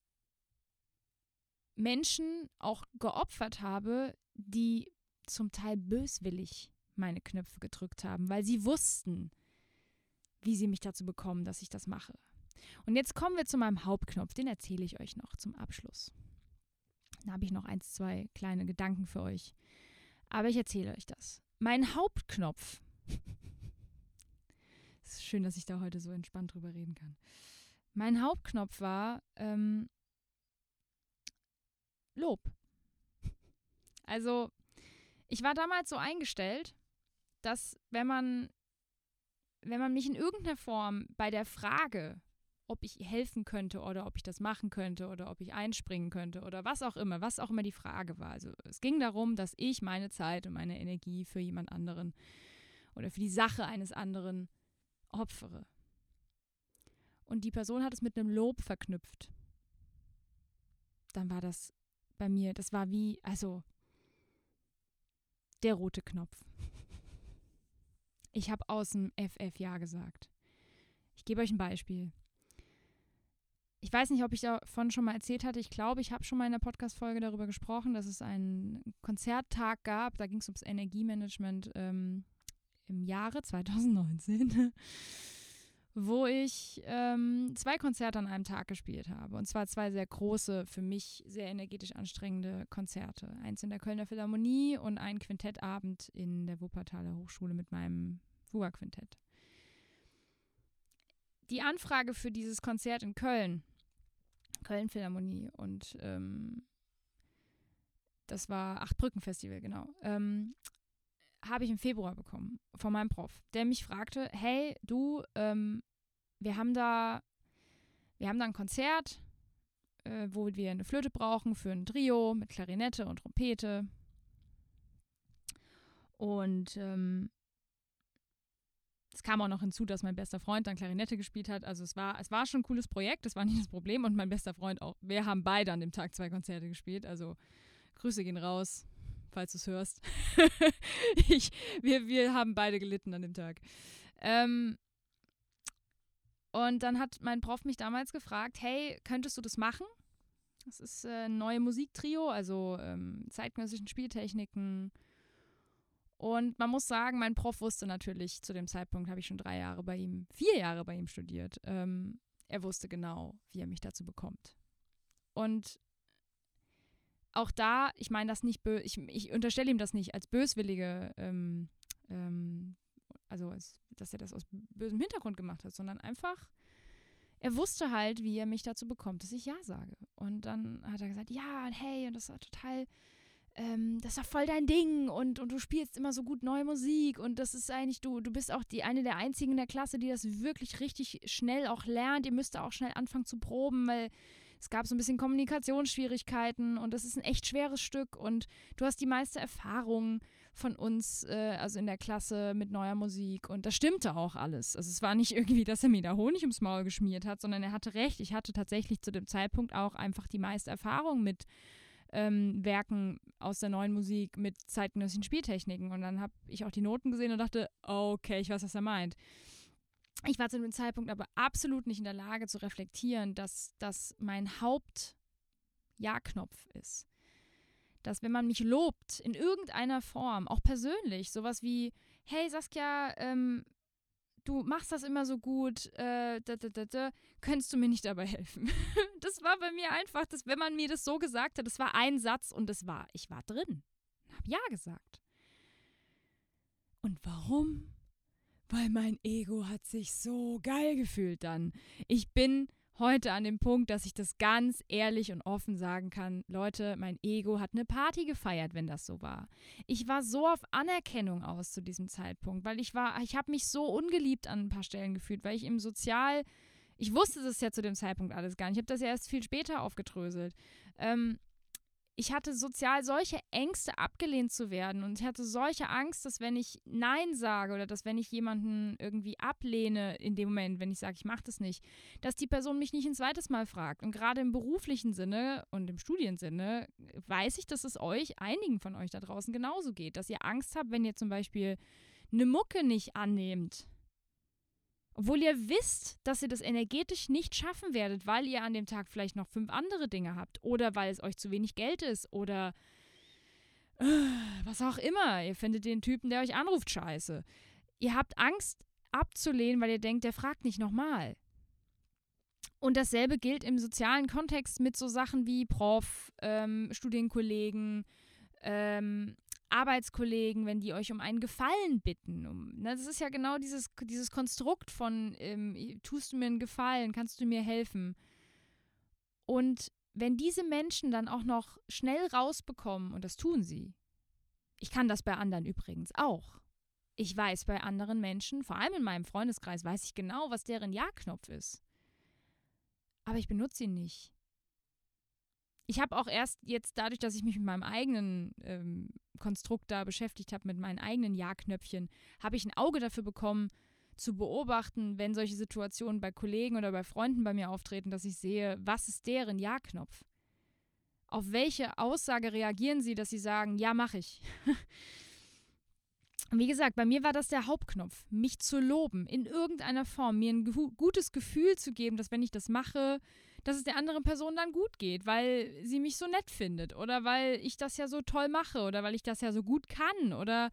Menschen auch geopfert habe, die zum Teil böswillig meine Knöpfe gedrückt haben, weil sie wussten, wie sie mich dazu bekommen, dass ich das mache. Und jetzt kommen wir zu meinem Hauptknopf, den erzähle ich euch noch zum Abschluss. Da habe ich noch eins, zwei kleine Gedanken für euch. Aber ich erzähle euch das. Mein Hauptknopf. es ist schön, dass ich da heute so entspannt drüber reden kann. Mein Hauptknopf war, ähm, Lob. Also, ich war damals so eingestellt, dass wenn man, wenn man mich in irgendeiner Form bei der Frage, ob ich helfen könnte oder ob ich das machen könnte oder ob ich einspringen könnte oder was auch immer, was auch immer die Frage war. Also es ging darum, dass ich meine Zeit und meine Energie für jemand anderen oder für die Sache eines anderen opfere. Und die Person hat es mit einem Lob verknüpft. Dann war das bei mir, das war wie, also der rote Knopf. Ich habe aus dem FF Ja gesagt. Ich gebe euch ein Beispiel. Ich weiß nicht, ob ich davon schon mal erzählt hatte. Ich glaube, ich habe schon mal in der Podcast-Folge darüber gesprochen, dass es einen Konzerttag gab. Da ging es ums Energiemanagement ähm, im Jahre 2019, wo ich ähm, zwei Konzerte an einem Tag gespielt habe. Und zwar zwei sehr große, für mich sehr energetisch anstrengende Konzerte. Eins in der Kölner Philharmonie und ein Quintettabend in der Wuppertaler Hochschule mit meinem Fuga-Quintett. Die Anfrage für dieses Konzert in Köln Köln Philharmonie und ähm, das war Achtbrücken-Festival, genau. Ähm, habe ich im Februar bekommen von meinem Prof, der mich fragte, hey, du, ähm, wir haben da, wir haben da ein Konzert, äh, wo wir eine Flöte brauchen für ein Trio mit Klarinette und Trompete. Und ähm, es kam auch noch hinzu, dass mein bester Freund dann Klarinette gespielt hat. Also es war, es war schon ein cooles Projekt, das war nicht das Problem. Und mein bester Freund auch. Wir haben beide an dem Tag zwei Konzerte gespielt. Also Grüße gehen raus, falls du es hörst. ich, wir, wir haben beide gelitten an dem Tag. Ähm, und dann hat mein Prof mich damals gefragt, hey, könntest du das machen? Das ist äh, ein neues Musiktrio, also ähm, zeitgenössischen Spieltechniken, und man muss sagen, mein Prof wusste natürlich, zu dem Zeitpunkt habe ich schon drei Jahre bei ihm, vier Jahre bei ihm studiert. Ähm, er wusste genau, wie er mich dazu bekommt. Und auch da, ich meine das nicht, ich, ich unterstelle ihm das nicht als böswillige, ähm, ähm, also als, dass er das aus bösem Hintergrund gemacht hat, sondern einfach, er wusste halt, wie er mich dazu bekommt, dass ich Ja sage. Und dann hat er gesagt, ja, hey, und das war total ähm, das doch voll dein Ding und, und du spielst immer so gut neue Musik und das ist eigentlich, du, du bist auch die eine der einzigen in der Klasse, die das wirklich richtig schnell auch lernt. Ihr müsst auch schnell anfangen zu proben, weil es gab so ein bisschen Kommunikationsschwierigkeiten und das ist ein echt schweres Stück und du hast die meiste Erfahrung von uns, äh, also in der Klasse mit neuer Musik und das stimmte auch alles. Also es war nicht irgendwie, dass er mir da Honig ums Maul geschmiert hat, sondern er hatte recht. Ich hatte tatsächlich zu dem Zeitpunkt auch einfach die meiste Erfahrung mit ähm, Werken aus der neuen Musik mit zeitgenössischen Spieltechniken. Und dann habe ich auch die Noten gesehen und dachte, okay, ich weiß, was er meint. Ich war zu dem Zeitpunkt aber absolut nicht in der Lage zu reflektieren, dass das mein Haupt-Ja-Knopf ist. Dass wenn man mich lobt in irgendeiner Form, auch persönlich, sowas wie, hey Saskia, ähm, du machst das immer so gut, äh, da, da, da, da, könntest du mir nicht dabei helfen? das war bei mir einfach, dass, wenn man mir das so gesagt hat, das war ein Satz und das war, ich war drin. Hab Ja gesagt. Und warum? Weil mein Ego hat sich so geil gefühlt dann. Ich bin heute an dem Punkt, dass ich das ganz ehrlich und offen sagen kann, Leute, mein Ego hat eine Party gefeiert, wenn das so war. Ich war so auf Anerkennung aus zu diesem Zeitpunkt, weil ich war, ich habe mich so ungeliebt an ein paar Stellen gefühlt, weil ich im Sozial, ich wusste das ja zu dem Zeitpunkt alles gar nicht. Ich habe das ja erst viel später aufgedröselt. Ähm, ich hatte sozial solche Ängste, abgelehnt zu werden. Und ich hatte solche Angst, dass wenn ich Nein sage oder dass wenn ich jemanden irgendwie ablehne in dem Moment, wenn ich sage, ich mache das nicht, dass die Person mich nicht ein zweites Mal fragt. Und gerade im beruflichen Sinne und im Studiensinne weiß ich, dass es euch, einigen von euch da draußen genauso geht, dass ihr Angst habt, wenn ihr zum Beispiel eine Mucke nicht annehmt obwohl ihr wisst, dass ihr das energetisch nicht schaffen werdet, weil ihr an dem Tag vielleicht noch fünf andere Dinge habt oder weil es euch zu wenig Geld ist oder äh, was auch immer. Ihr findet den Typen, der euch anruft, scheiße. Ihr habt Angst abzulehnen, weil ihr denkt, der fragt nicht nochmal. Und dasselbe gilt im sozialen Kontext mit so Sachen wie Prof, ähm, Studienkollegen, ähm, Arbeitskollegen, wenn die euch um einen Gefallen bitten. Um, ne, das ist ja genau dieses, dieses Konstrukt von, ähm, tust du mir einen Gefallen, kannst du mir helfen. Und wenn diese Menschen dann auch noch schnell rausbekommen, und das tun sie, ich kann das bei anderen übrigens auch. Ich weiß bei anderen Menschen, vor allem in meinem Freundeskreis, weiß ich genau, was deren Ja-Knopf ist. Aber ich benutze ihn nicht. Ich habe auch erst jetzt dadurch, dass ich mich mit meinem eigenen ähm, Konstrukt da beschäftigt habe, mit meinen eigenen Ja-Knöpfchen, habe ich ein Auge dafür bekommen, zu beobachten, wenn solche Situationen bei Kollegen oder bei Freunden bei mir auftreten, dass ich sehe, was ist deren Ja-Knopf? Auf welche Aussage reagieren sie, dass sie sagen, ja, mache ich? Wie gesagt, bei mir war das der Hauptknopf, mich zu loben, in irgendeiner Form, mir ein gutes Gefühl zu geben, dass wenn ich das mache, dass es der anderen Person dann gut geht, weil sie mich so nett findet oder weil ich das ja so toll mache oder weil ich das ja so gut kann oder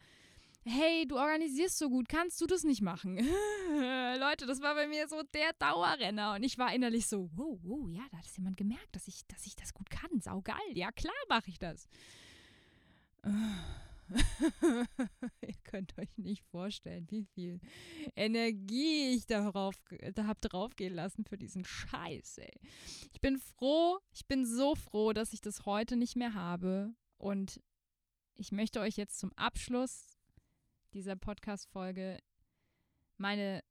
hey, du organisierst so gut, kannst du das nicht machen? Leute, das war bei mir so der Dauerrenner und ich war innerlich so, wow, wow, ja, da hat jemand gemerkt, dass ich, dass ich das gut kann, saugeil, ja klar mache ich das. Ihr könnt euch nicht vorstellen, wie viel Energie ich darauf, da habe draufgehen lassen für diesen Scheiß, ey. Ich bin froh, ich bin so froh, dass ich das heute nicht mehr habe. Und ich möchte euch jetzt zum Abschluss dieser Podcast-Folge meine,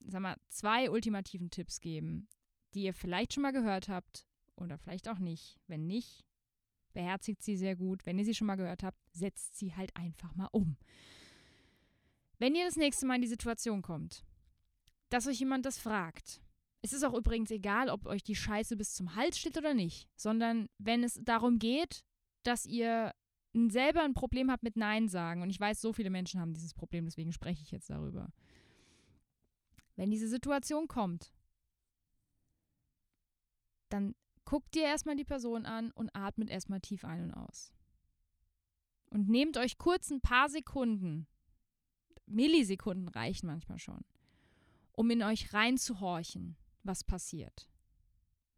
sag mal, zwei ultimativen Tipps geben, die ihr vielleicht schon mal gehört habt oder vielleicht auch nicht. Wenn nicht, beherzigt sie sehr gut. Wenn ihr sie schon mal gehört habt, setzt sie halt einfach mal um. Wenn ihr das nächste Mal in die Situation kommt, dass euch jemand das fragt, es ist auch übrigens egal, ob euch die Scheiße bis zum Hals steht oder nicht, sondern wenn es darum geht, dass ihr selber ein Problem habt mit Nein sagen, und ich weiß, so viele Menschen haben dieses Problem, deswegen spreche ich jetzt darüber. Wenn diese Situation kommt, dann guckt dir erstmal die Person an und atmet erstmal tief ein und aus. Und nehmt euch kurz ein paar Sekunden, Millisekunden reichen manchmal schon, um in euch reinzuhorchen, was passiert.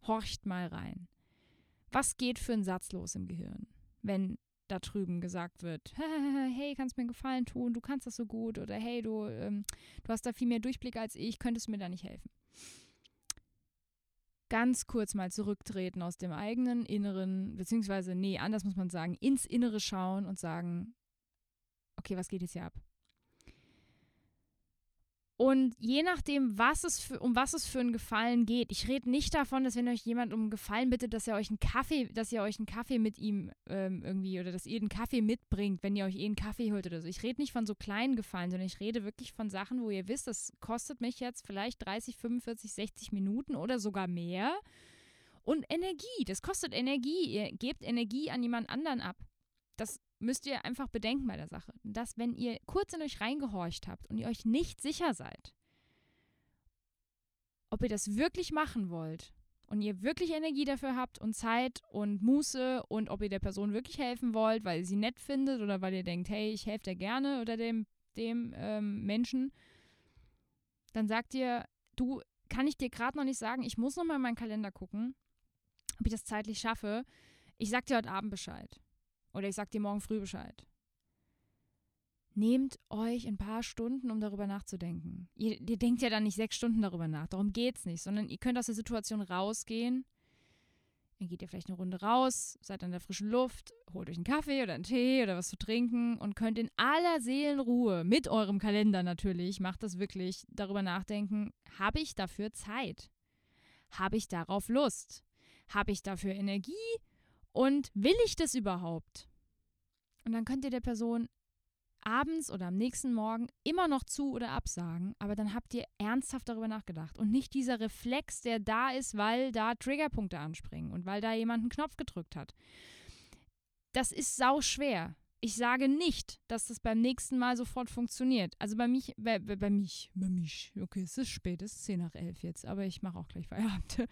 Horcht mal rein. Was geht für ein Satz los im Gehirn, wenn da drüben gesagt wird, hey, kannst mir einen Gefallen tun, du kannst das so gut oder hey, du, ähm, du hast da viel mehr Durchblick als ich, könntest du mir da nicht helfen ganz kurz mal zurücktreten aus dem eigenen Inneren, beziehungsweise, nee, anders muss man sagen, ins Innere schauen und sagen, okay, was geht jetzt hier ab? Und je nachdem, was es für, um was es für einen Gefallen geht, ich rede nicht davon, dass wenn euch jemand um einen Gefallen bittet, dass ihr euch einen Kaffee, dass ihr euch einen Kaffee mit ihm ähm, irgendwie oder dass ihr einen Kaffee mitbringt, wenn ihr euch eh einen Kaffee holt oder so. Ich rede nicht von so kleinen Gefallen, sondern ich rede wirklich von Sachen, wo ihr wisst, das kostet mich jetzt vielleicht 30, 45, 60 Minuten oder sogar mehr. Und Energie, das kostet Energie. Ihr gebt Energie an jemand anderen ab. Das müsst ihr einfach bedenken bei der Sache, dass wenn ihr kurz in euch reingehorcht habt und ihr euch nicht sicher seid, ob ihr das wirklich machen wollt und ihr wirklich Energie dafür habt und Zeit und Muße und ob ihr der Person wirklich helfen wollt, weil ihr sie nett findet oder weil ihr denkt, hey, ich helfe dir gerne oder dem, dem ähm, Menschen, dann sagt ihr, du, kann ich dir gerade noch nicht sagen, ich muss noch mal in meinen Kalender gucken, ob ich das zeitlich schaffe. Ich sag dir heute Abend Bescheid. Oder ich sag dir morgen früh Bescheid. Nehmt euch ein paar Stunden, um darüber nachzudenken. Ihr, ihr denkt ja dann nicht sechs Stunden darüber nach, darum geht's nicht, sondern ihr könnt aus der Situation rausgehen. Dann geht ihr vielleicht eine Runde raus, seid an der frischen Luft, holt euch einen Kaffee oder einen Tee oder was zu trinken und könnt in aller Seelenruhe, mit eurem Kalender natürlich, macht das wirklich, darüber nachdenken, habe ich dafür Zeit? Habe ich darauf Lust? Habe ich dafür Energie? Und will ich das überhaupt? Und dann könnt ihr der Person abends oder am nächsten Morgen immer noch zu oder absagen, aber dann habt ihr ernsthaft darüber nachgedacht und nicht dieser Reflex, der da ist, weil da Triggerpunkte anspringen und weil da jemand einen Knopf gedrückt hat. Das ist sau schwer. Ich sage nicht, dass das beim nächsten Mal sofort funktioniert. Also bei mich, bei, bei mich, bei mich, okay, es ist spät, es ist 10 nach 11 jetzt, aber ich mache auch gleich Feierabend.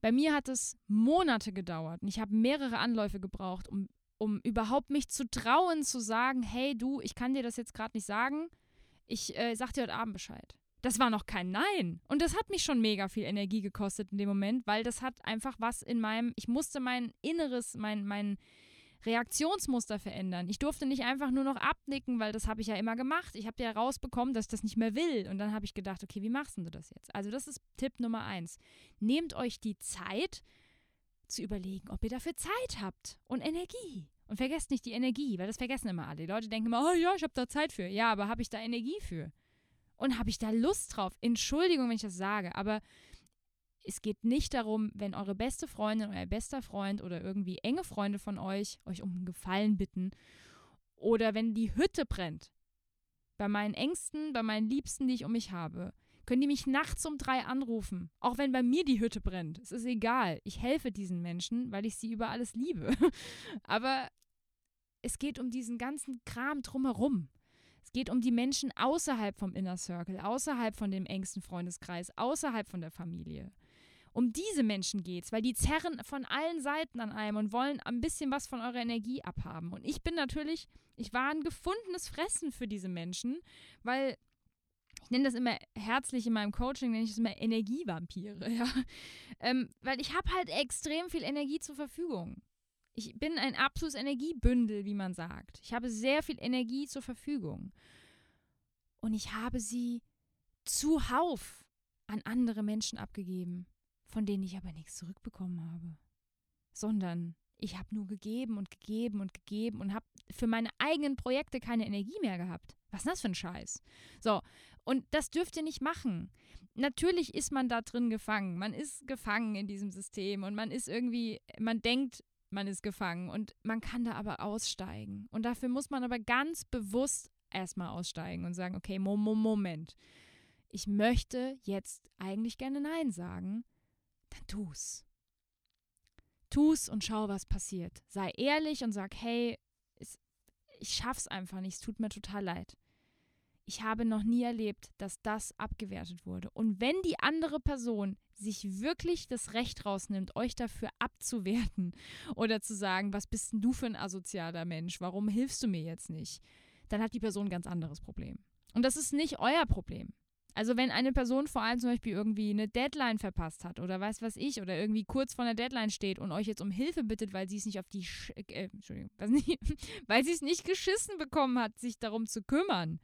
Bei mir hat es Monate gedauert und ich habe mehrere Anläufe gebraucht, um, um überhaupt mich zu trauen, zu sagen, hey du, ich kann dir das jetzt gerade nicht sagen, ich äh, sag dir heute Abend Bescheid. Das war noch kein Nein. Und das hat mich schon mega viel Energie gekostet in dem Moment, weil das hat einfach was in meinem, ich musste mein Inneres, mein, mein, Reaktionsmuster verändern. Ich durfte nicht einfach nur noch abnicken, weil das habe ich ja immer gemacht. Ich habe ja rausbekommen, dass ich das nicht mehr will. Und dann habe ich gedacht, okay, wie machst du das jetzt? Also das ist Tipp Nummer eins. Nehmt euch die Zeit, zu überlegen, ob ihr dafür Zeit habt und Energie. Und vergesst nicht die Energie, weil das vergessen immer alle. Die Leute denken immer, oh ja, ich habe da Zeit für. Ja, aber habe ich da Energie für? Und habe ich da Lust drauf? Entschuldigung, wenn ich das sage, aber es geht nicht darum, wenn eure beste Freundin, euer bester Freund oder irgendwie enge Freunde von euch euch um einen Gefallen bitten oder wenn die Hütte brennt. Bei meinen Ängsten, bei meinen Liebsten, die ich um mich habe, können die mich nachts um drei anrufen. Auch wenn bei mir die Hütte brennt. Es ist egal. Ich helfe diesen Menschen, weil ich sie über alles liebe. Aber es geht um diesen ganzen Kram drumherum. Es geht um die Menschen außerhalb vom Inner Circle, außerhalb von dem engsten Freundeskreis, außerhalb von der Familie. Um diese Menschen geht es, weil die zerren von allen Seiten an einem und wollen ein bisschen was von eurer Energie abhaben. Und ich bin natürlich, ich war ein gefundenes Fressen für diese Menschen, weil ich nenne das immer herzlich in meinem Coaching, nenne ich es immer Energievampire, ja. Ähm, weil ich habe halt extrem viel Energie zur Verfügung. Ich bin ein absolutes Energiebündel, wie man sagt. Ich habe sehr viel Energie zur Verfügung. Und ich habe sie zuhauf an andere Menschen abgegeben, von denen ich aber nichts zurückbekommen habe. Sondern ich habe nur gegeben und gegeben und gegeben und habe für meine eigenen Projekte keine Energie mehr gehabt. Was ist das für ein Scheiß? So, und das dürft ihr nicht machen. Natürlich ist man da drin gefangen. Man ist gefangen in diesem System und man ist irgendwie, man denkt, man ist gefangen und man kann da aber aussteigen. Und dafür muss man aber ganz bewusst erstmal aussteigen und sagen, okay, Moment, ich möchte jetzt eigentlich gerne Nein sagen, dann tu's. Tu's und schau, was passiert. Sei ehrlich und sag, hey, ich schaff's einfach nicht, es tut mir total leid ich habe noch nie erlebt, dass das abgewertet wurde. Und wenn die andere Person sich wirklich das Recht rausnimmt, euch dafür abzuwerten oder zu sagen, was bist denn du für ein asozialer Mensch, warum hilfst du mir jetzt nicht, dann hat die Person ein ganz anderes Problem. Und das ist nicht euer Problem. Also wenn eine Person vor allem zum Beispiel irgendwie eine Deadline verpasst hat oder weiß was ich oder irgendwie kurz vor einer Deadline steht und euch jetzt um Hilfe bittet, weil sie es nicht auf die Sch äh, Entschuldigung, weil sie es nicht geschissen bekommen hat, sich darum zu kümmern,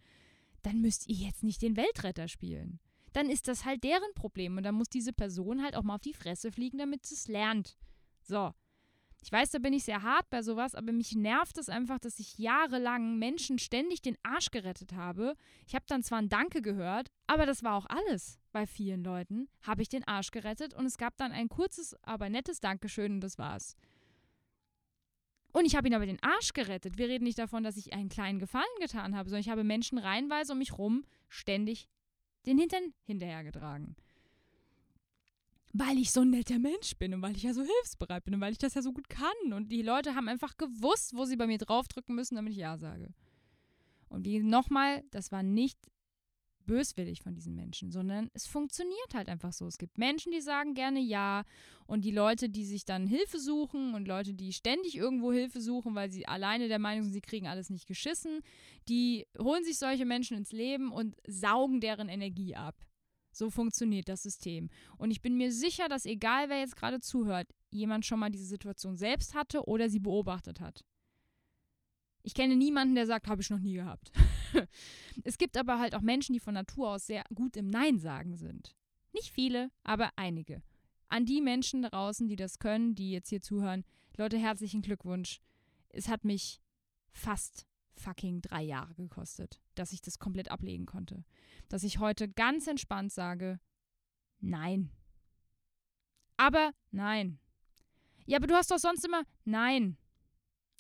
dann müsst ihr jetzt nicht den Weltretter spielen. Dann ist das halt deren Problem und dann muss diese Person halt auch mal auf die Fresse fliegen, damit sie es lernt. So. Ich weiß, da bin ich sehr hart bei sowas, aber mich nervt es einfach, dass ich jahrelang Menschen ständig den Arsch gerettet habe. Ich habe dann zwar ein Danke gehört, aber das war auch alles. Bei vielen Leuten habe ich den Arsch gerettet und es gab dann ein kurzes, aber nettes Dankeschön und das war's. Und ich habe ihn aber den Arsch gerettet. Wir reden nicht davon, dass ich einen kleinen Gefallen getan habe, sondern ich habe Menschen reihenweise um mich rum ständig den Hintern hinterhergetragen. Weil ich so ein netter Mensch bin und weil ich ja so hilfsbereit bin und weil ich das ja so gut kann. Und die Leute haben einfach gewusst, wo sie bei mir draufdrücken müssen, damit ich Ja sage. Und die nochmal, das war nicht böswillig von diesen Menschen, sondern es funktioniert halt einfach so. Es gibt Menschen, die sagen gerne ja und die Leute, die sich dann Hilfe suchen und Leute, die ständig irgendwo Hilfe suchen, weil sie alleine der Meinung sind, sie kriegen alles nicht geschissen, die holen sich solche Menschen ins Leben und saugen deren Energie ab. So funktioniert das System. Und ich bin mir sicher, dass egal wer jetzt gerade zuhört, jemand schon mal diese Situation selbst hatte oder sie beobachtet hat. Ich kenne niemanden, der sagt, habe ich noch nie gehabt. es gibt aber halt auch Menschen, die von Natur aus sehr gut im Nein sagen sind. Nicht viele, aber einige. An die Menschen draußen, die das können, die jetzt hier zuhören, Leute, herzlichen Glückwunsch. Es hat mich fast fucking drei Jahre gekostet, dass ich das komplett ablegen konnte. Dass ich heute ganz entspannt sage, nein. Aber nein. Ja, aber du hast doch sonst immer, nein.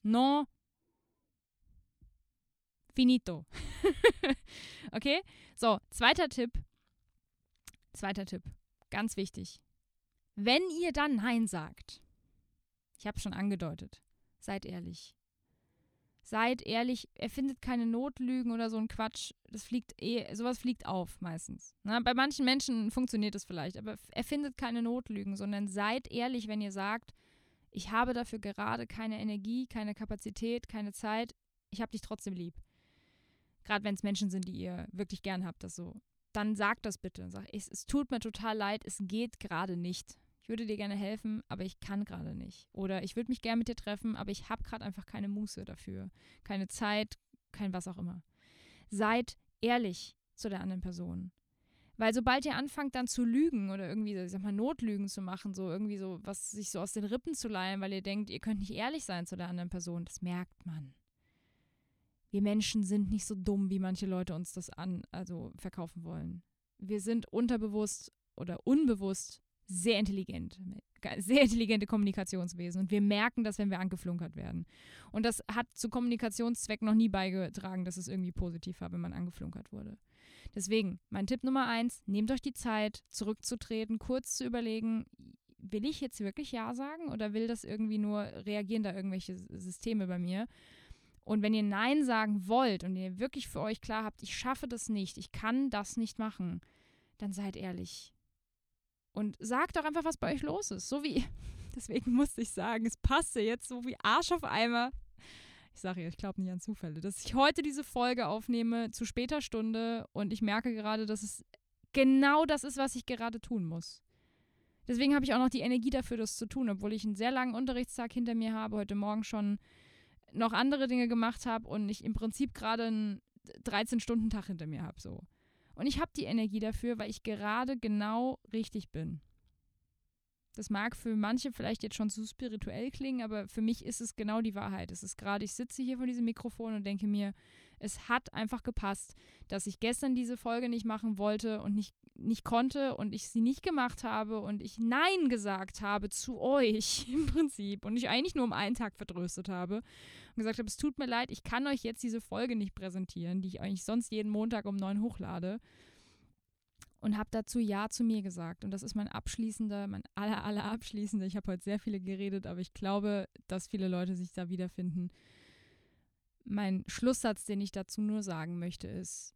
No, Finito. okay? So, zweiter Tipp. Zweiter Tipp. Ganz wichtig. Wenn ihr dann Nein sagt, ich habe schon angedeutet, seid ehrlich. Seid ehrlich, erfindet keine Notlügen oder so ein Quatsch. Das fliegt eh, sowas fliegt auf meistens. Na, bei manchen Menschen funktioniert das vielleicht, aber erfindet keine Notlügen, sondern seid ehrlich, wenn ihr sagt, ich habe dafür gerade keine Energie, keine Kapazität, keine Zeit, ich habe dich trotzdem lieb gerade wenn es Menschen sind, die ihr wirklich gern habt, das so, dann sagt das bitte. Sag, es, es tut mir total leid, es geht gerade nicht. Ich würde dir gerne helfen, aber ich kann gerade nicht. Oder ich würde mich gerne mit dir treffen, aber ich habe gerade einfach keine Muße dafür. Keine Zeit, kein was auch immer. Seid ehrlich zu der anderen Person. Weil sobald ihr anfangt dann zu lügen oder irgendwie, ich sag mal, Notlügen zu machen, so irgendwie so, was sich so aus den Rippen zu leihen, weil ihr denkt, ihr könnt nicht ehrlich sein zu der anderen Person, das merkt man. Wir Menschen sind nicht so dumm, wie manche Leute uns das an, also verkaufen wollen. Wir sind unterbewusst oder unbewusst sehr intelligent, sehr intelligente Kommunikationswesen und wir merken das, wenn wir angeflunkert werden. Und das hat zu Kommunikationszwecken noch nie beigetragen, dass es irgendwie positiv war, wenn man angeflunkert wurde. Deswegen, mein Tipp Nummer eins, nehmt euch die Zeit, zurückzutreten, kurz zu überlegen, will ich jetzt wirklich Ja sagen oder will das irgendwie nur, reagieren da irgendwelche Systeme bei mir? Und wenn ihr Nein sagen wollt und ihr wirklich für euch klar habt, ich schaffe das nicht, ich kann das nicht machen, dann seid ehrlich. Und sagt doch einfach, was bei euch los ist. So wie, deswegen musste ich sagen, es passte jetzt so wie Arsch auf Eimer ich sage ja, ich glaube nicht an Zufälle, dass ich heute diese Folge aufnehme zu später Stunde und ich merke gerade, dass es genau das ist, was ich gerade tun muss. Deswegen habe ich auch noch die Energie dafür, das zu tun, obwohl ich einen sehr langen Unterrichtstag hinter mir habe, heute Morgen schon noch andere Dinge gemacht habe und ich im Prinzip gerade einen 13-Stunden-Tag hinter mir habe. So. Und ich habe die Energie dafür, weil ich gerade genau richtig bin. Das mag für manche vielleicht jetzt schon zu spirituell klingen, aber für mich ist es genau die Wahrheit. Es ist gerade, ich sitze hier vor diesem Mikrofon und denke mir, es hat einfach gepasst, dass ich gestern diese Folge nicht machen wollte und nicht, nicht konnte und ich sie nicht gemacht habe und ich Nein gesagt habe zu euch im Prinzip und ich eigentlich nur um einen Tag vertröstet habe und gesagt habe, es tut mir leid, ich kann euch jetzt diese Folge nicht präsentieren, die ich eigentlich sonst jeden Montag um neun hochlade und habe dazu Ja zu mir gesagt. Und das ist mein abschließender, mein aller, aller abschließender. Ich habe heute sehr viele geredet, aber ich glaube, dass viele Leute sich da wiederfinden. Mein Schlusssatz, den ich dazu nur sagen möchte, ist,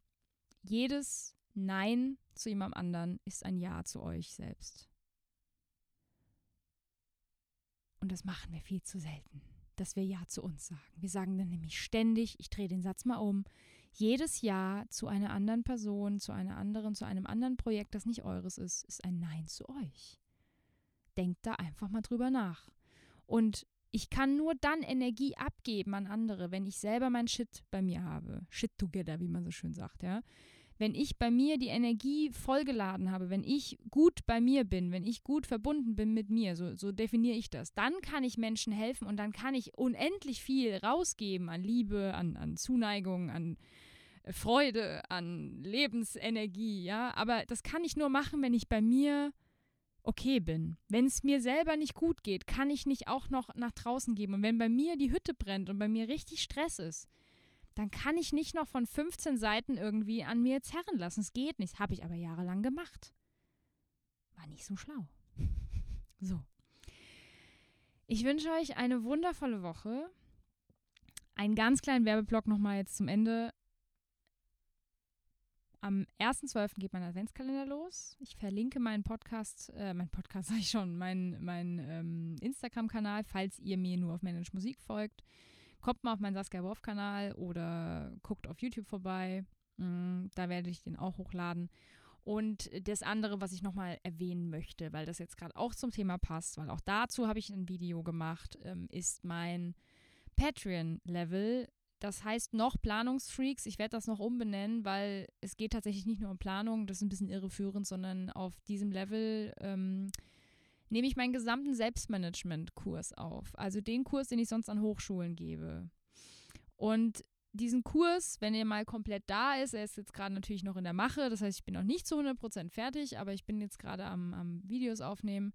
jedes Nein zu jemandem anderen ist ein Ja zu euch selbst. Und das machen wir viel zu selten, dass wir Ja zu uns sagen. Wir sagen dann nämlich ständig, ich drehe den Satz mal um, jedes Ja zu einer anderen Person, zu einer anderen, zu einem anderen Projekt, das nicht eures ist, ist ein Nein zu euch. Denkt da einfach mal drüber nach. Und ich kann nur dann Energie abgeben an andere, wenn ich selber mein Shit bei mir habe. Shit together, wie man so schön sagt, ja. Wenn ich bei mir die Energie vollgeladen habe, wenn ich gut bei mir bin, wenn ich gut verbunden bin mit mir, so, so definiere ich das, dann kann ich Menschen helfen und dann kann ich unendlich viel rausgeben an Liebe, an, an Zuneigung, an, Freude, an Lebensenergie, ja. Aber das kann ich nur machen, wenn ich bei mir okay bin. Wenn es mir selber nicht gut geht, kann ich nicht auch noch nach draußen geben. Und wenn bei mir die Hütte brennt und bei mir richtig Stress ist, dann kann ich nicht noch von 15 Seiten irgendwie an mir zerren lassen. Es geht nicht. Habe ich aber jahrelang gemacht. War nicht so schlau. so. Ich wünsche euch eine wundervolle Woche. Einen ganz kleinen Werbeblock nochmal jetzt zum Ende. Am 1.12. geht mein Adventskalender los. Ich verlinke meinen Podcast, äh, mein Podcast sage ich schon, meinen mein, ähm, Instagram-Kanal, falls ihr mir nur auf Manage Musik folgt. Kommt mal auf meinen Saskia Wolf-Kanal oder guckt auf YouTube vorbei. Mhm, da werde ich den auch hochladen. Und das andere, was ich nochmal erwähnen möchte, weil das jetzt gerade auch zum Thema passt, weil auch dazu habe ich ein Video gemacht, ähm, ist mein Patreon-Level das heißt noch Planungsfreaks. Ich werde das noch umbenennen, weil es geht tatsächlich nicht nur um Planung, das ist ein bisschen irreführend, sondern auf diesem Level ähm, nehme ich meinen gesamten Selbstmanagement-Kurs auf. Also den Kurs, den ich sonst an Hochschulen gebe. Und diesen Kurs, wenn er mal komplett da ist, er ist jetzt gerade natürlich noch in der Mache, das heißt, ich bin noch nicht zu 100% fertig, aber ich bin jetzt gerade am, am Videos aufnehmen,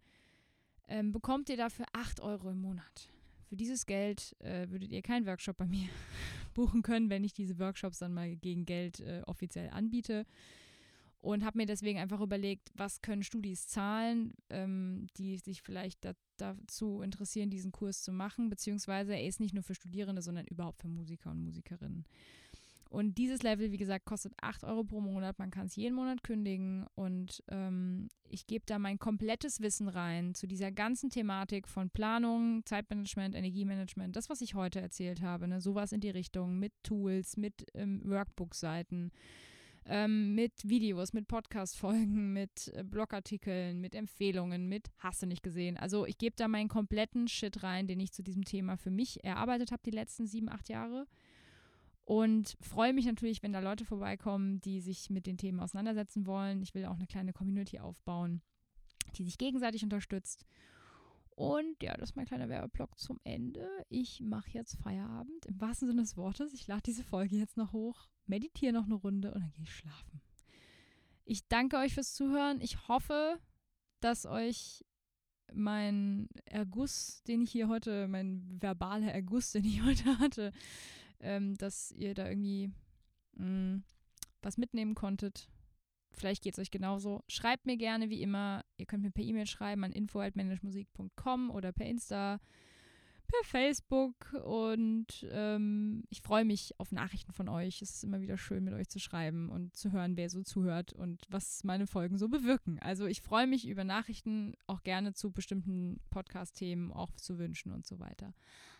ähm, bekommt ihr dafür 8 Euro im Monat. Für dieses Geld äh, würdet ihr keinen Workshop bei mir buchen können, wenn ich diese Workshops dann mal gegen Geld äh, offiziell anbiete. Und habe mir deswegen einfach überlegt, was können Studis zahlen, ähm, die sich vielleicht da, dazu interessieren, diesen Kurs zu machen, beziehungsweise er ist nicht nur für Studierende, sondern überhaupt für Musiker und Musikerinnen. Und dieses Level, wie gesagt, kostet 8 Euro pro Monat. Man kann es jeden Monat kündigen. Und ähm, ich gebe da mein komplettes Wissen rein zu dieser ganzen Thematik von Planung, Zeitmanagement, Energiemanagement. Das, was ich heute erzählt habe. Ne? Sowas in die Richtung mit Tools, mit ähm, Workbook-Seiten. Ähm, mit Videos, mit Podcast-Folgen, mit äh, Blogartikeln, mit Empfehlungen, mit Hast du nicht gesehen. Also ich gebe da meinen kompletten Shit rein, den ich zu diesem Thema für mich erarbeitet habe die letzten sieben, acht Jahre. Und freue mich natürlich, wenn da Leute vorbeikommen, die sich mit den Themen auseinandersetzen wollen. Ich will auch eine kleine Community aufbauen, die sich gegenseitig unterstützt. Und ja, das ist mein kleiner Werbeblock zum Ende. Ich mache jetzt Feierabend, im wahrsten Sinne des Wortes. Ich lade diese Folge jetzt noch hoch, meditiere noch eine Runde und dann gehe ich schlafen. Ich danke euch fürs Zuhören. Ich hoffe, dass euch mein Erguss, den ich hier heute, mein verbaler Erguss, den ich heute hatte, ähm, dass ihr da irgendwie mh, mm, was mitnehmen konntet. Vielleicht geht es euch genauso. Schreibt mir gerne wie immer. Ihr könnt mir per E-Mail schreiben an info.managemusik.com oder per Insta per Facebook und ähm, ich freue mich auf Nachrichten von euch. Es ist immer wieder schön, mit euch zu schreiben und zu hören, wer so zuhört und was meine Folgen so bewirken. Also ich freue mich über Nachrichten, auch gerne zu bestimmten Podcast-Themen, auch zu wünschen und so weiter.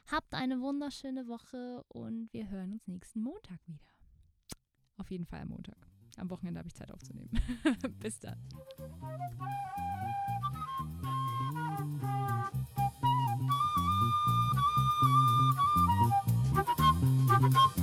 Habt eine wunderschöne Woche und wir hören uns nächsten Montag wieder. Auf jeden Fall am Montag am Wochenende habe ich Zeit aufzunehmen. Bis dann. Thank you.